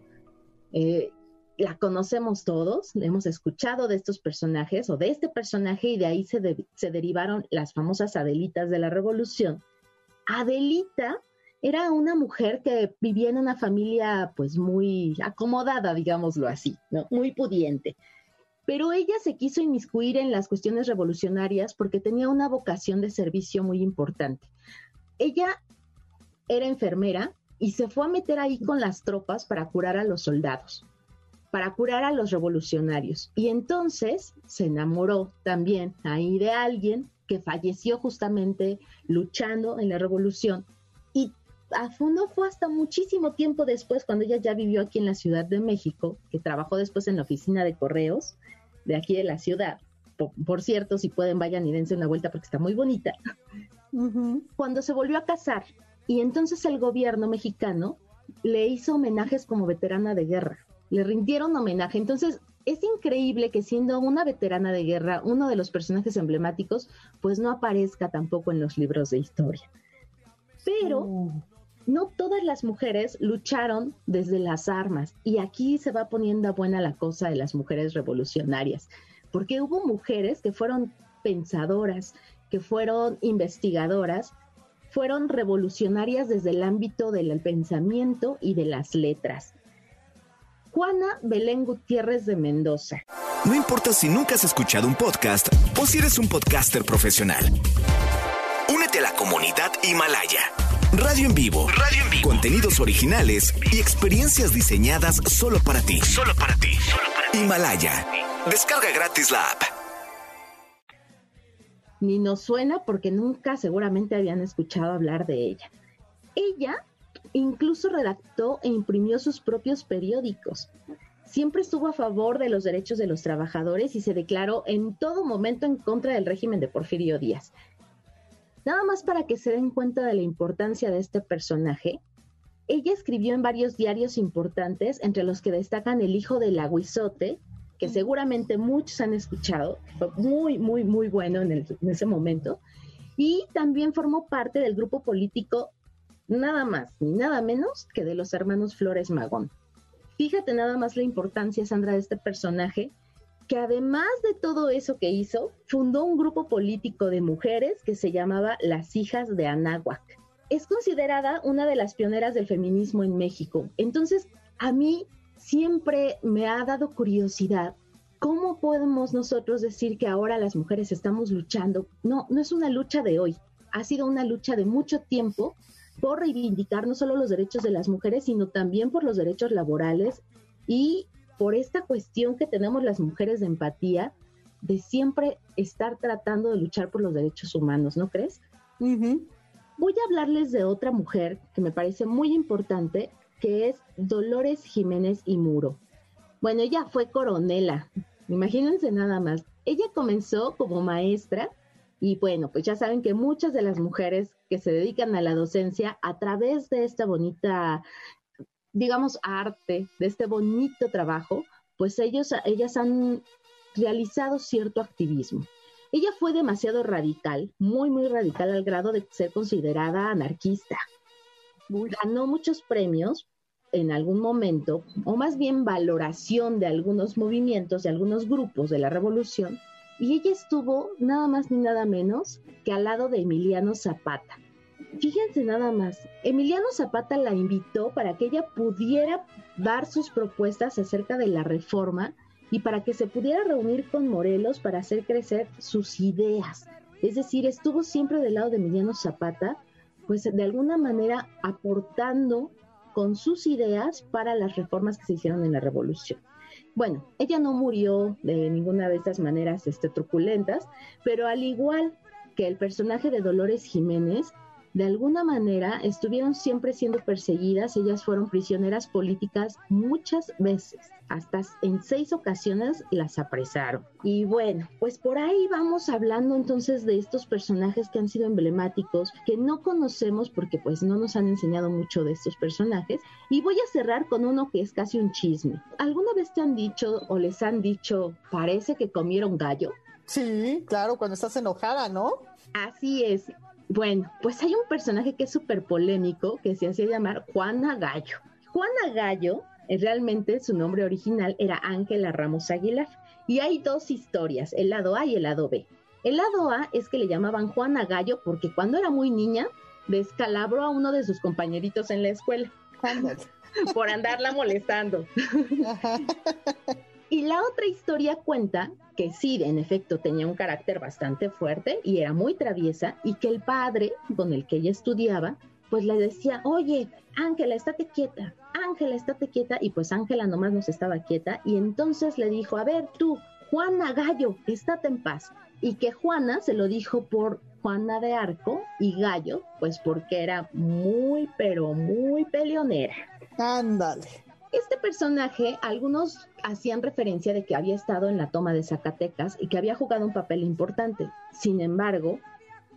Eh, la conocemos todos, hemos escuchado de estos personajes o de este personaje y de ahí se, derivaron las famosas Adelitas de la Revolución. Adelita era una mujer que vivía en una familia pues muy acomodada, digámoslo así, muy pudiente pero ella se quiso inmiscuir en las cuestiones revolucionarias porque tenía una vocación de servicio muy importante. Ella era enfermera y se fue a meter ahí con las tropas para curar a los soldados, para curar a los revolucionarios. Y entonces se enamoró también ahí de alguien que falleció justamente luchando en la revolución. Y fondo fue hasta muchísimo tiempo después, cuando ella ya vivió aquí en la Ciudad de México, que trabajó después en la oficina de correos, de aquí de la ciudad. Por, cierto, si pueden, vayan y dense una vuelta porque está muy bonita. Cuando se volvió a casar, y entonces el gobierno mexicano le hizo homenajes como veterana de guerra, le rindieron homenaje. Entonces, es increíble que siendo una veterana de guerra, uno de los personajes emblemáticos, pues no aparezca tampoco en los libros de historia. Pero uh no todas las mujeres lucharon desde las armas y aquí se va poniendo buena la cosa de las mujeres revolucionarias, porque hubo mujeres que fueron pensadoras, que fueron investigadoras, fueron revolucionarias desde el ámbito del pensamiento y de las letras. Juana Belén Gutiérrez de Mendoza. No importa si nunca has escuchado un podcast o si eres un podcaster profesional. Únete a la comunidad Himalaya. Radio en vivo. Radio en vivo. Contenidos originales y experiencias diseñadas solo para ti. Solo para ti. Himalaya. Descarga gratis la app. Ni nos suena porque nunca seguramente habían escuchado hablar de ella. Ella incluso redactó e imprimió sus propios periódicos. Siempre estuvo a favor de los derechos de los trabajadores y se declaró en todo momento en contra del régimen de Porfirio Díaz Nada más para que se den cuenta de la importancia de este personaje, ella escribió en varios diarios importantes, entre los que destacan El Hijo del Aguizote, que seguramente muchos han escuchado, fue muy, muy, muy bueno en, en ese momento, y también formó parte del grupo político nada más ni nada menos que de los hermanos Flores Magón. Fíjate nada más la importancia, Sandra, de este personaje, que además de todo eso que hizo, fundó un grupo político de mujeres que se llamaba Las Hijas de Anáhuac. Es considerada una de las pioneras del feminismo en México. Entonces, a mí siempre me ha dado curiosidad ¿cómo podemos nosotros decir que ahora las mujeres estamos luchando? No, no es una lucha de hoy, ha sido una lucha de mucho tiempo por reivindicar no solo los derechos de las mujeres, sino también por los derechos laborales y por esta cuestión que tenemos las mujeres de empatía, de siempre estar tratando de luchar por los derechos humanos, ¿no crees? Voy a hablarles de otra mujer que me parece muy importante, que es Dolores Jiménez y Muro. Bueno, ella fue coronela, imagínense nada más. Ella comenzó como maestra y bueno, pues ya saben que muchas de las mujeres que se dedican a la docencia a través de esta bonita, digamos, arte, de este bonito trabajo, pues ellos, ellas han realizado cierto activismo. Ella fue demasiado radical, muy, muy radical al grado de ser considerada anarquista. Ganó muchos premios en algún momento, o más bien valoración de algunos movimientos, de algunos grupos de la revolución, y ella estuvo nada más ni nada menos que al lado de Emiliano Zapata. Fíjense nada más, Emiliano Zapata la invitó para que ella pudiera dar sus propuestas acerca de la reforma y para que se pudiera reunir con Morelos para hacer crecer sus ideas. Es decir, estuvo siempre del lado de Emiliano Zapata, pues de alguna manera aportando con sus ideas para las reformas que se hicieron en la revolución. Bueno, ella no murió de ninguna de estas maneras este, truculentas, pero al igual que el personaje de Dolores Jiménez, de alguna manera estuvieron siempre siendo perseguidas, ellas fueron prisioneras políticas muchas veces, hasta en seis ocasiones las apresaron. Y bueno, pues por ahí vamos hablando entonces de estos personajes que han sido emblemáticos, que no conocemos porque pues no nos han enseñado mucho de estos personajes. Y voy a cerrar con uno que es casi un chisme. ¿Alguna vez te han dicho o les han dicho, parece que comieron gallo? Sí, claro, cuando estás enojada, ¿no? Así es. Bueno, pues hay un personaje que es súper polémico que se hacía llamar Juana Gallo. Juana Gallo, eh, realmente su nombre original era Ángela Ramos Aguilar. Y hay dos historias, el lado A y el lado B. El lado A es que le llamaban Juana Gallo porque cuando era muy niña descalabró a uno de sus compañeritos en la escuela por andarla molestando. Y la otra historia cuenta que sí, en efecto, tenía un carácter bastante fuerte y era muy traviesa y que el padre con el que ella estudiaba, pues le decía, oye, Ángela, estate quieta, Ángela, estate quieta, y pues Ángela nomás no se estaba quieta, y entonces le dijo, a ver tú, Juana Gallo, estate en paz, y que Juana se lo dijo por Juana de Arco y Gallo, pues porque era muy, pero muy peleonera. Ándale. Este personaje, algunos hacían referencia de que había estado en la toma de Zacatecas y que había jugado un papel importante. Sin embargo,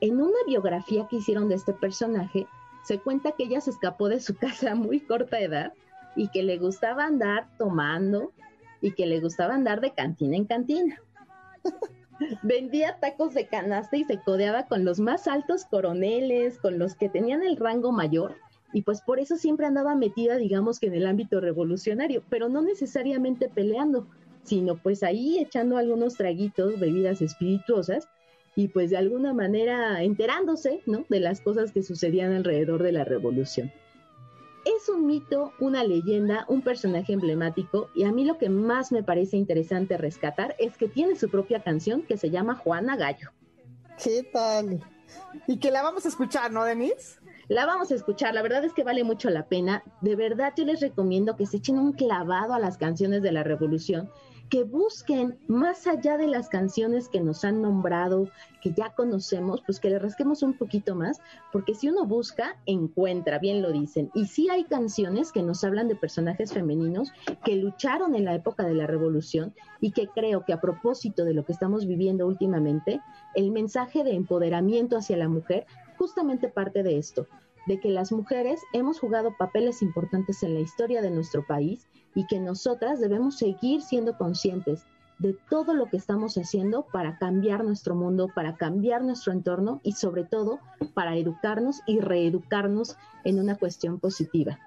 en una biografía que hicieron de este personaje, se cuenta que ella se escapó de su casa muy corta edad y que le gustaba andar tomando y que le gustaba andar de cantina en cantina. Vendía tacos de canasta y se codeaba con los más altos coroneles, con los que tenían el rango mayor y pues por eso siempre andaba metida, digamos que en el ámbito revolucionario, pero no necesariamente peleando, sino pues ahí echando algunos traguitos, bebidas espirituosas y pues de alguna manera enterándose, ¿no? De las cosas que sucedían alrededor de la revolución. Es un mito, una leyenda, un personaje emblemático y a mí lo que más me parece interesante rescatar es que tiene su propia canción que se llama Juana Gallo. ¿Qué tal? Y que la vamos a escuchar, ¿no, Denise? La vamos a escuchar, la verdad es que vale mucho la pena. De verdad yo les recomiendo que se echen un clavado a las canciones de la revolución, que busquen más allá de las canciones que nos han nombrado, que ya conocemos, pues que le rasquemos un poquito más, porque si uno busca, encuentra, bien lo dicen. Y sí hay canciones que nos hablan de personajes femeninos que lucharon en la época de la revolución y que creo que a propósito de lo que estamos viviendo últimamente, el mensaje de empoderamiento hacia la mujer justamente parte de esto, de que las mujeres hemos jugado papeles importantes en la historia de nuestro país y que nosotras debemos seguir siendo conscientes de todo lo que estamos haciendo para cambiar nuestro mundo, para cambiar nuestro entorno y sobre todo para educarnos y reeducarnos en una cuestión positiva.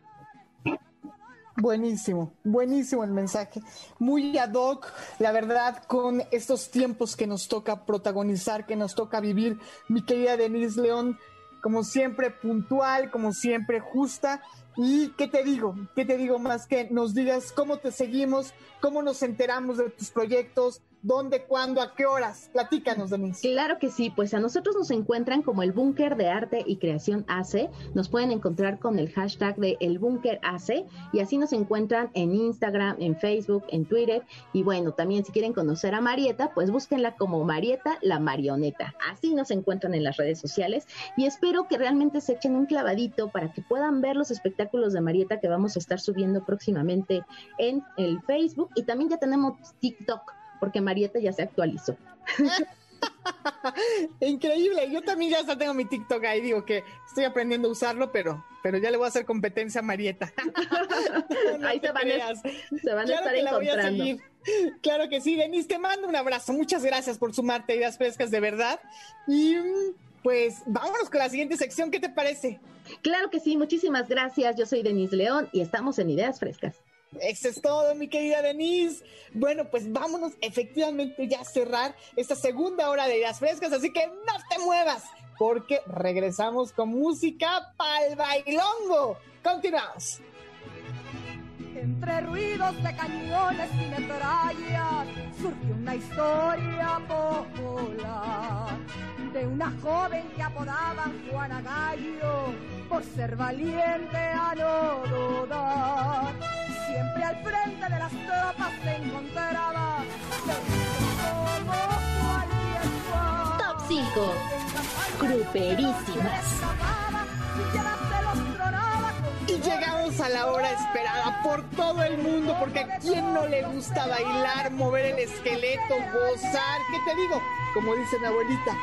Buenísimo, buenísimo el mensaje. Muy ad hoc, la verdad, con estos tiempos que nos toca protagonizar, que nos toca vivir. Mi querida Denise León, como siempre puntual, como siempre justa. Y qué te digo, qué te digo más que nos digas cómo te seguimos, cómo nos enteramos de tus proyectos, ¿Dónde, cuándo, a qué horas? Platícanos, Denise. Claro que sí, pues a nosotros nos encuentran como el Búnker de Arte y Creación AC. Nos pueden encontrar con el hashtag de El Búnker AC y así nos encuentran en Instagram, en Facebook, en Twitter. Y bueno, también si quieren conocer a Marieta, pues búsquenla como Marieta la Marioneta. Así nos encuentran en las redes sociales y espero que realmente se echen un clavadito para que puedan ver los espectáculos de Marieta que vamos a estar subiendo próximamente en el Facebook y también ya tenemos TikTok porque Marieta ya se actualizó. Increíble, yo también ya tengo mi TikTok ahí, digo que estoy aprendiendo a usarlo, pero, pero ya le voy a hacer competencia a Marieta. ahí se van, a, se van, a, estar encontrando. Claro que sí, Denise, te mando un abrazo, muchas gracias por sumarte a Ideas Frescas de verdad. Y pues vámonos con la siguiente sección, ¿qué te parece? Claro que sí, muchísimas gracias, yo soy Denise León y estamos en Ideas Frescas. Eso es todo, mi querida Denise. Bueno, pues vámonos efectivamente ya a cerrar esta segunda hora de ideas frescas, así que no te muevas, porque regresamos con música el bailongo. Continuamos. Entre ruidos de cañones y metrallas surgió una historia popular de una joven que apodaban Juana Gallo por ser valiente a no dudar. Siempre al frente de las tropas se encontraba como Top 5 Gruperísimas. Llegamos a la hora esperada por todo el mundo, porque a quién no le gusta bailar, mover el esqueleto, gozar, ¿qué te digo? Como dice mi abuelita,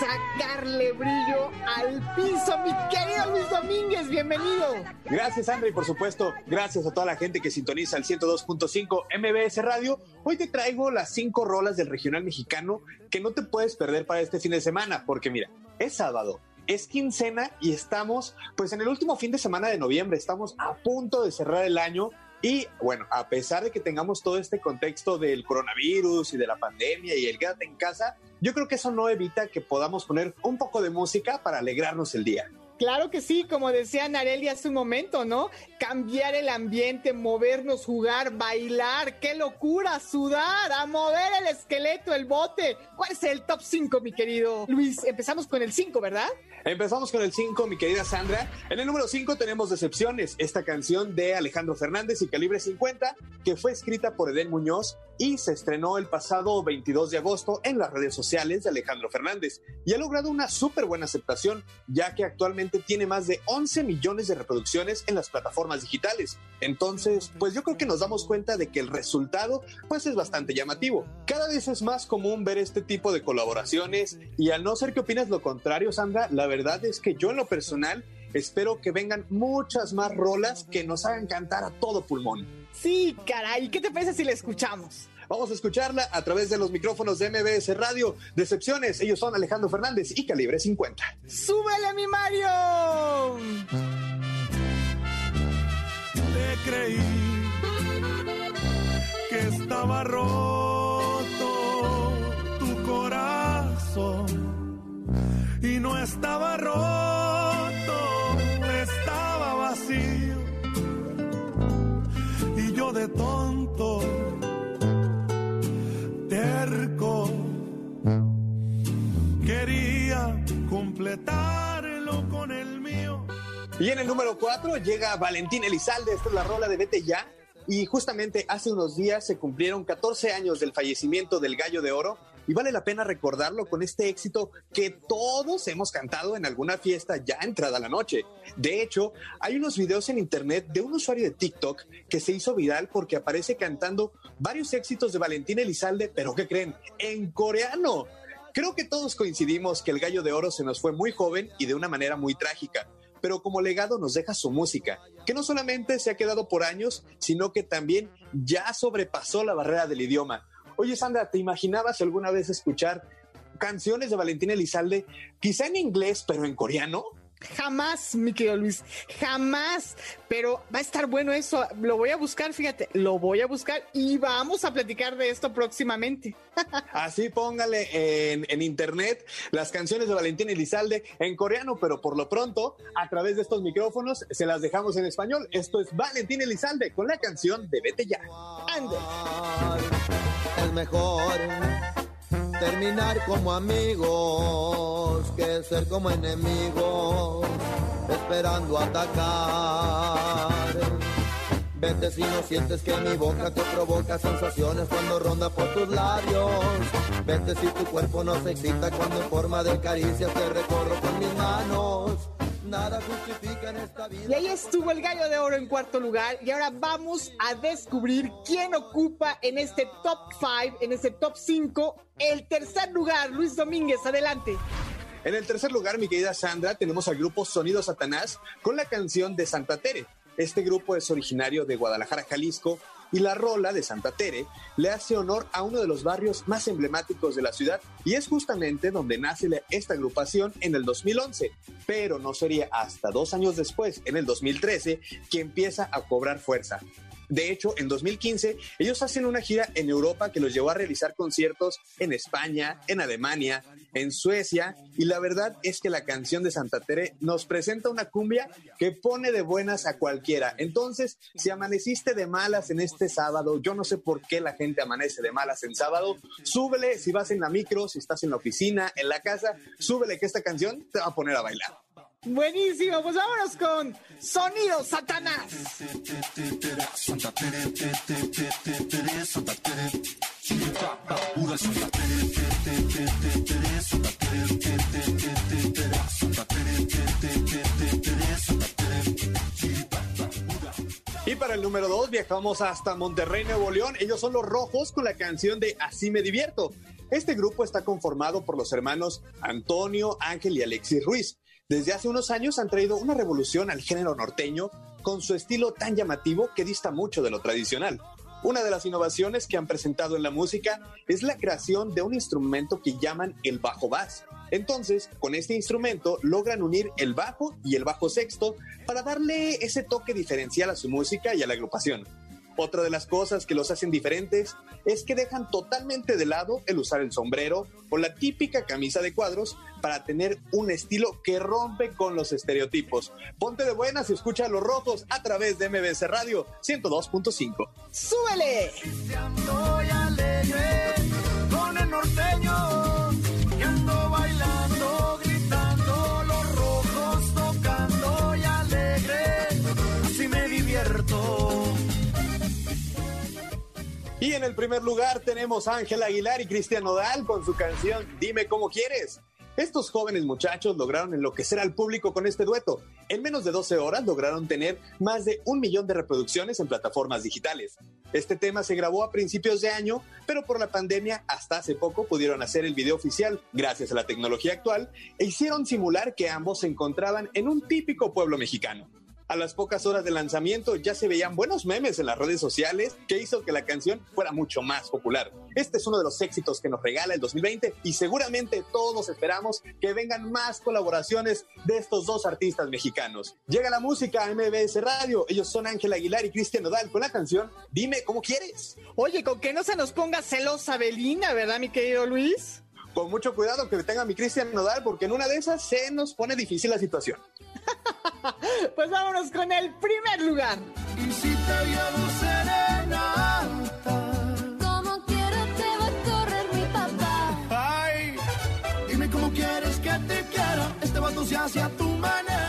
sacarle brillo al piso. Mi querido Luis Domínguez, bienvenido. Gracias, André, y por supuesto, gracias a toda la gente que sintoniza el 102.5 MBS Radio. Hoy te traigo las cinco rolas del regional mexicano que no te puedes perder para este fin de semana, porque mira, es sábado. Es quincena y estamos pues en el último fin de semana de noviembre, estamos a punto de cerrar el año y bueno, a pesar de que tengamos todo este contexto del coronavirus y de la pandemia y el quédate en casa, yo creo que eso no evita que podamos poner un poco de música para alegrarnos el día. Claro que sí, como decía Nareli hace un momento, ¿no? Cambiar el ambiente, movernos, jugar, bailar, qué locura, sudar, a mover el esqueleto, el bote. ¿Cuál es el top 5, mi querido Luis? Empezamos con el 5, ¿verdad? Empezamos con el 5, mi querida Sandra. En el número 5 tenemos Decepciones, esta canción de Alejandro Fernández y Calibre 50, que fue escrita por Edén Muñoz y se estrenó el pasado 22 de agosto en las redes sociales de Alejandro Fernández y ha logrado una súper buena aceptación, ya que actualmente tiene más de 11 millones de reproducciones en las plataformas digitales. Entonces, pues yo creo que nos damos cuenta de que el resultado pues es bastante llamativo. Cada vez es más común ver este tipo de colaboraciones y al no ser que opinas lo contrario, Sandra, la verdad es que yo en lo personal espero que vengan muchas más rolas que nos hagan cantar a todo pulmón. Sí, caray, ¿qué te parece si la escuchamos? Vamos a escucharla a través de los micrófonos de MBS Radio. Decepciones, ellos son Alejandro Fernández y Calibre 50. ¡Súbele, mi Mario! Te creí que estaba roto tu corazón y no estaba roto, estaba vacío y yo de tonto Quería completarlo con el mío. Y en el número 4 llega Valentín Elizalde, esta es la rola de Vete Ya. Y justamente hace unos días se cumplieron 14 años del fallecimiento del Gallo de Oro y vale la pena recordarlo con este éxito que todos hemos cantado en alguna fiesta ya entrada la noche. De hecho, hay unos videos en internet de un usuario de TikTok que se hizo viral porque aparece cantando varios éxitos de Valentín Elizalde, pero ¿qué creen? En coreano. Creo que todos coincidimos que el Gallo de Oro se nos fue muy joven y de una manera muy trágica pero como legado nos deja su música, que no solamente se ha quedado por años, sino que también ya sobrepasó la barrera del idioma. Oye, Sandra, ¿te imaginabas alguna vez escuchar canciones de Valentín Elizalde, quizá en inglés, pero en coreano? Jamás, mi querido Luis, jamás. Pero va a estar bueno eso. Lo voy a buscar, fíjate, lo voy a buscar y vamos a platicar de esto próximamente. Así póngale en, en, internet las canciones de Valentín Elizalde en coreano, pero por lo pronto, a través de estos micrófonos, se las dejamos en español. Esto es Valentín Elizalde con la canción de Vete Ya. Ande. Mejor terminar como amigos que ser como enemigos, esperando atacar. Vete si no sientes que mi boca te provoca sensaciones cuando ronda por tus labios. Vete si tu cuerpo no se excita cuando en forma de caricias te recorro con mis manos. Nada justifica en esta vida. Y ahí estuvo el gallo de oro en cuarto lugar. Y ahora vamos a descubrir quién ocupa en este top 5, en este top 5, el tercer lugar. Luis Domínguez, adelante. En el tercer lugar, mi querida Sandra, tenemos al grupo Sonido Satanás con la canción de Santa Tere. Este grupo es originario de Guadalajara, Jalisco, y la rola de Santa Tere le hace honor a uno de los barrios más emblemáticos de la ciudad y es justamente donde nace esta agrupación en el 2011, pero no sería hasta dos años después, en el 2013, que empieza a cobrar fuerza. De hecho, en 2015, ellos hacen una gira en Europa que los llevó a realizar conciertos en España, en Alemania, en Suecia, y la verdad es que la canción de Santa Tere nos presenta una cumbia que pone de buenas a cualquiera. Entonces, si amaneciste de malas en este sábado, yo no sé por qué la gente amanece de malas en sábado, súbele si vas en la micro, si estás en la oficina, en la casa, súbele que esta canción te va a poner a bailar. Buenísimo, pues vámonos con Sonido Satanás. Y para el número 2 viajamos hasta Monterrey, Nuevo León. Ellos son los rojos con la canción de Así me divierto. Este grupo está conformado por los hermanos Antonio, Ángel y Alexis Ruiz. Desde hace unos años han traído una revolución al género norteño con su estilo tan llamativo que dista mucho de lo tradicional. Una de las innovaciones que han presentado en la música es la creación de un instrumento que llaman el bajo bass. Entonces, con este instrumento logran unir el bajo y el bajo sexto para darle ese toque diferencial a su música y a la agrupación. Otra de las cosas que los hacen diferentes es que dejan totalmente de lado el usar el sombrero o la típica camisa de cuadros para tener un estilo que rompe con los estereotipos. Ponte de buenas y escucha a los rojos a través de MBS Radio 102.5. ¡Súbele! Con el norteño Y en el primer lugar tenemos a Ángel Aguilar y Cristian Nodal con su canción Dime cómo quieres. Estos jóvenes muchachos lograron enloquecer al público con este dueto. En menos de 12 horas lograron tener más de un millón de reproducciones en plataformas digitales. Este tema se grabó a principios de año, pero por la pandemia hasta hace poco pudieron hacer el video oficial gracias a la tecnología actual e hicieron simular que ambos se encontraban en un típico pueblo mexicano. A las pocas horas de lanzamiento ya se veían buenos memes en las redes sociales que hizo que la canción fuera mucho más popular. Este es uno de los éxitos que nos regala el 2020 y seguramente todos esperamos que vengan más colaboraciones de estos dos artistas mexicanos. Llega la música a MBS Radio, ellos son Ángel Aguilar y Cristian Nodal con la canción Dime cómo quieres. Oye, con que no se nos ponga celosa Belina, ¿verdad, mi querido Luis? Con mucho cuidado que tenga mi Cristian Nodal porque en una de esas se nos pone difícil la situación. pues vámonos con el primer lugar. Y si te llevo serenata. Como quiero te va a correr mi papá. Ay, dime cómo quieres que te quiera. Este vato se hace a tu manera.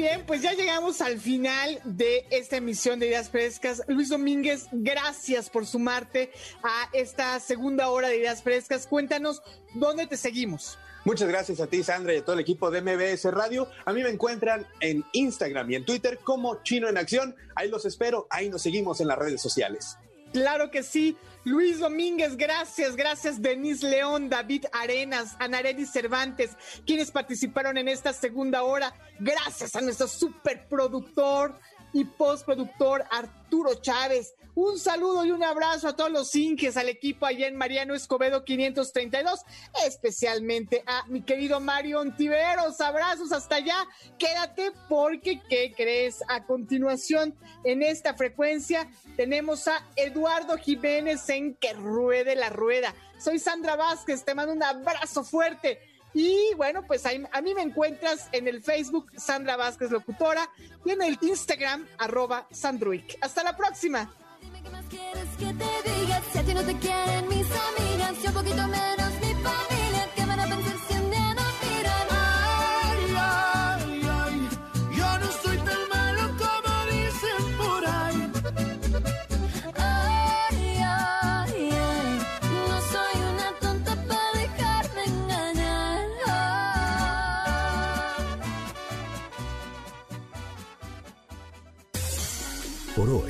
Bien, pues ya llegamos al final de esta emisión de Ideas Frescas. Luis Domínguez, gracias por sumarte a esta segunda hora de Ideas Frescas. Cuéntanos dónde te seguimos. Muchas gracias a ti, Sandra, y a todo el equipo de MBS Radio. A mí me encuentran en Instagram y en Twitter como Chino en Acción. Ahí los espero, ahí nos seguimos en las redes sociales. Claro que sí. Luis Domínguez, gracias, gracias Denise León, David Arenas, Anareli Cervantes, quienes participaron en esta segunda hora. Gracias a nuestro superproductor y postproductor Arturo Chávez. Un saludo y un abrazo a todos los inques, al equipo allá en Mariano Escobedo 532, especialmente a mi querido Mario Ontiveros. Abrazos hasta allá. Quédate porque, ¿qué crees? A continuación, en esta frecuencia, tenemos a Eduardo Jiménez en Que Ruede la Rueda. Soy Sandra Vázquez, te mando un abrazo fuerte. Y bueno, pues a mí me encuentras en el Facebook Sandra Vázquez Locutora y en el Instagram arroba Sandruic. Hasta la próxima. ¿Qué más quieres que te diga? Si a ti no te quieren mis amigas, yo un poquito menos mi familia, ¿qué van a pensar si un día nos miran? Ay, ay, ay, yo no soy tan malo como dicen por ahí. Ay, ay, ay, no soy una tonta para dejarme engañar. Por hoy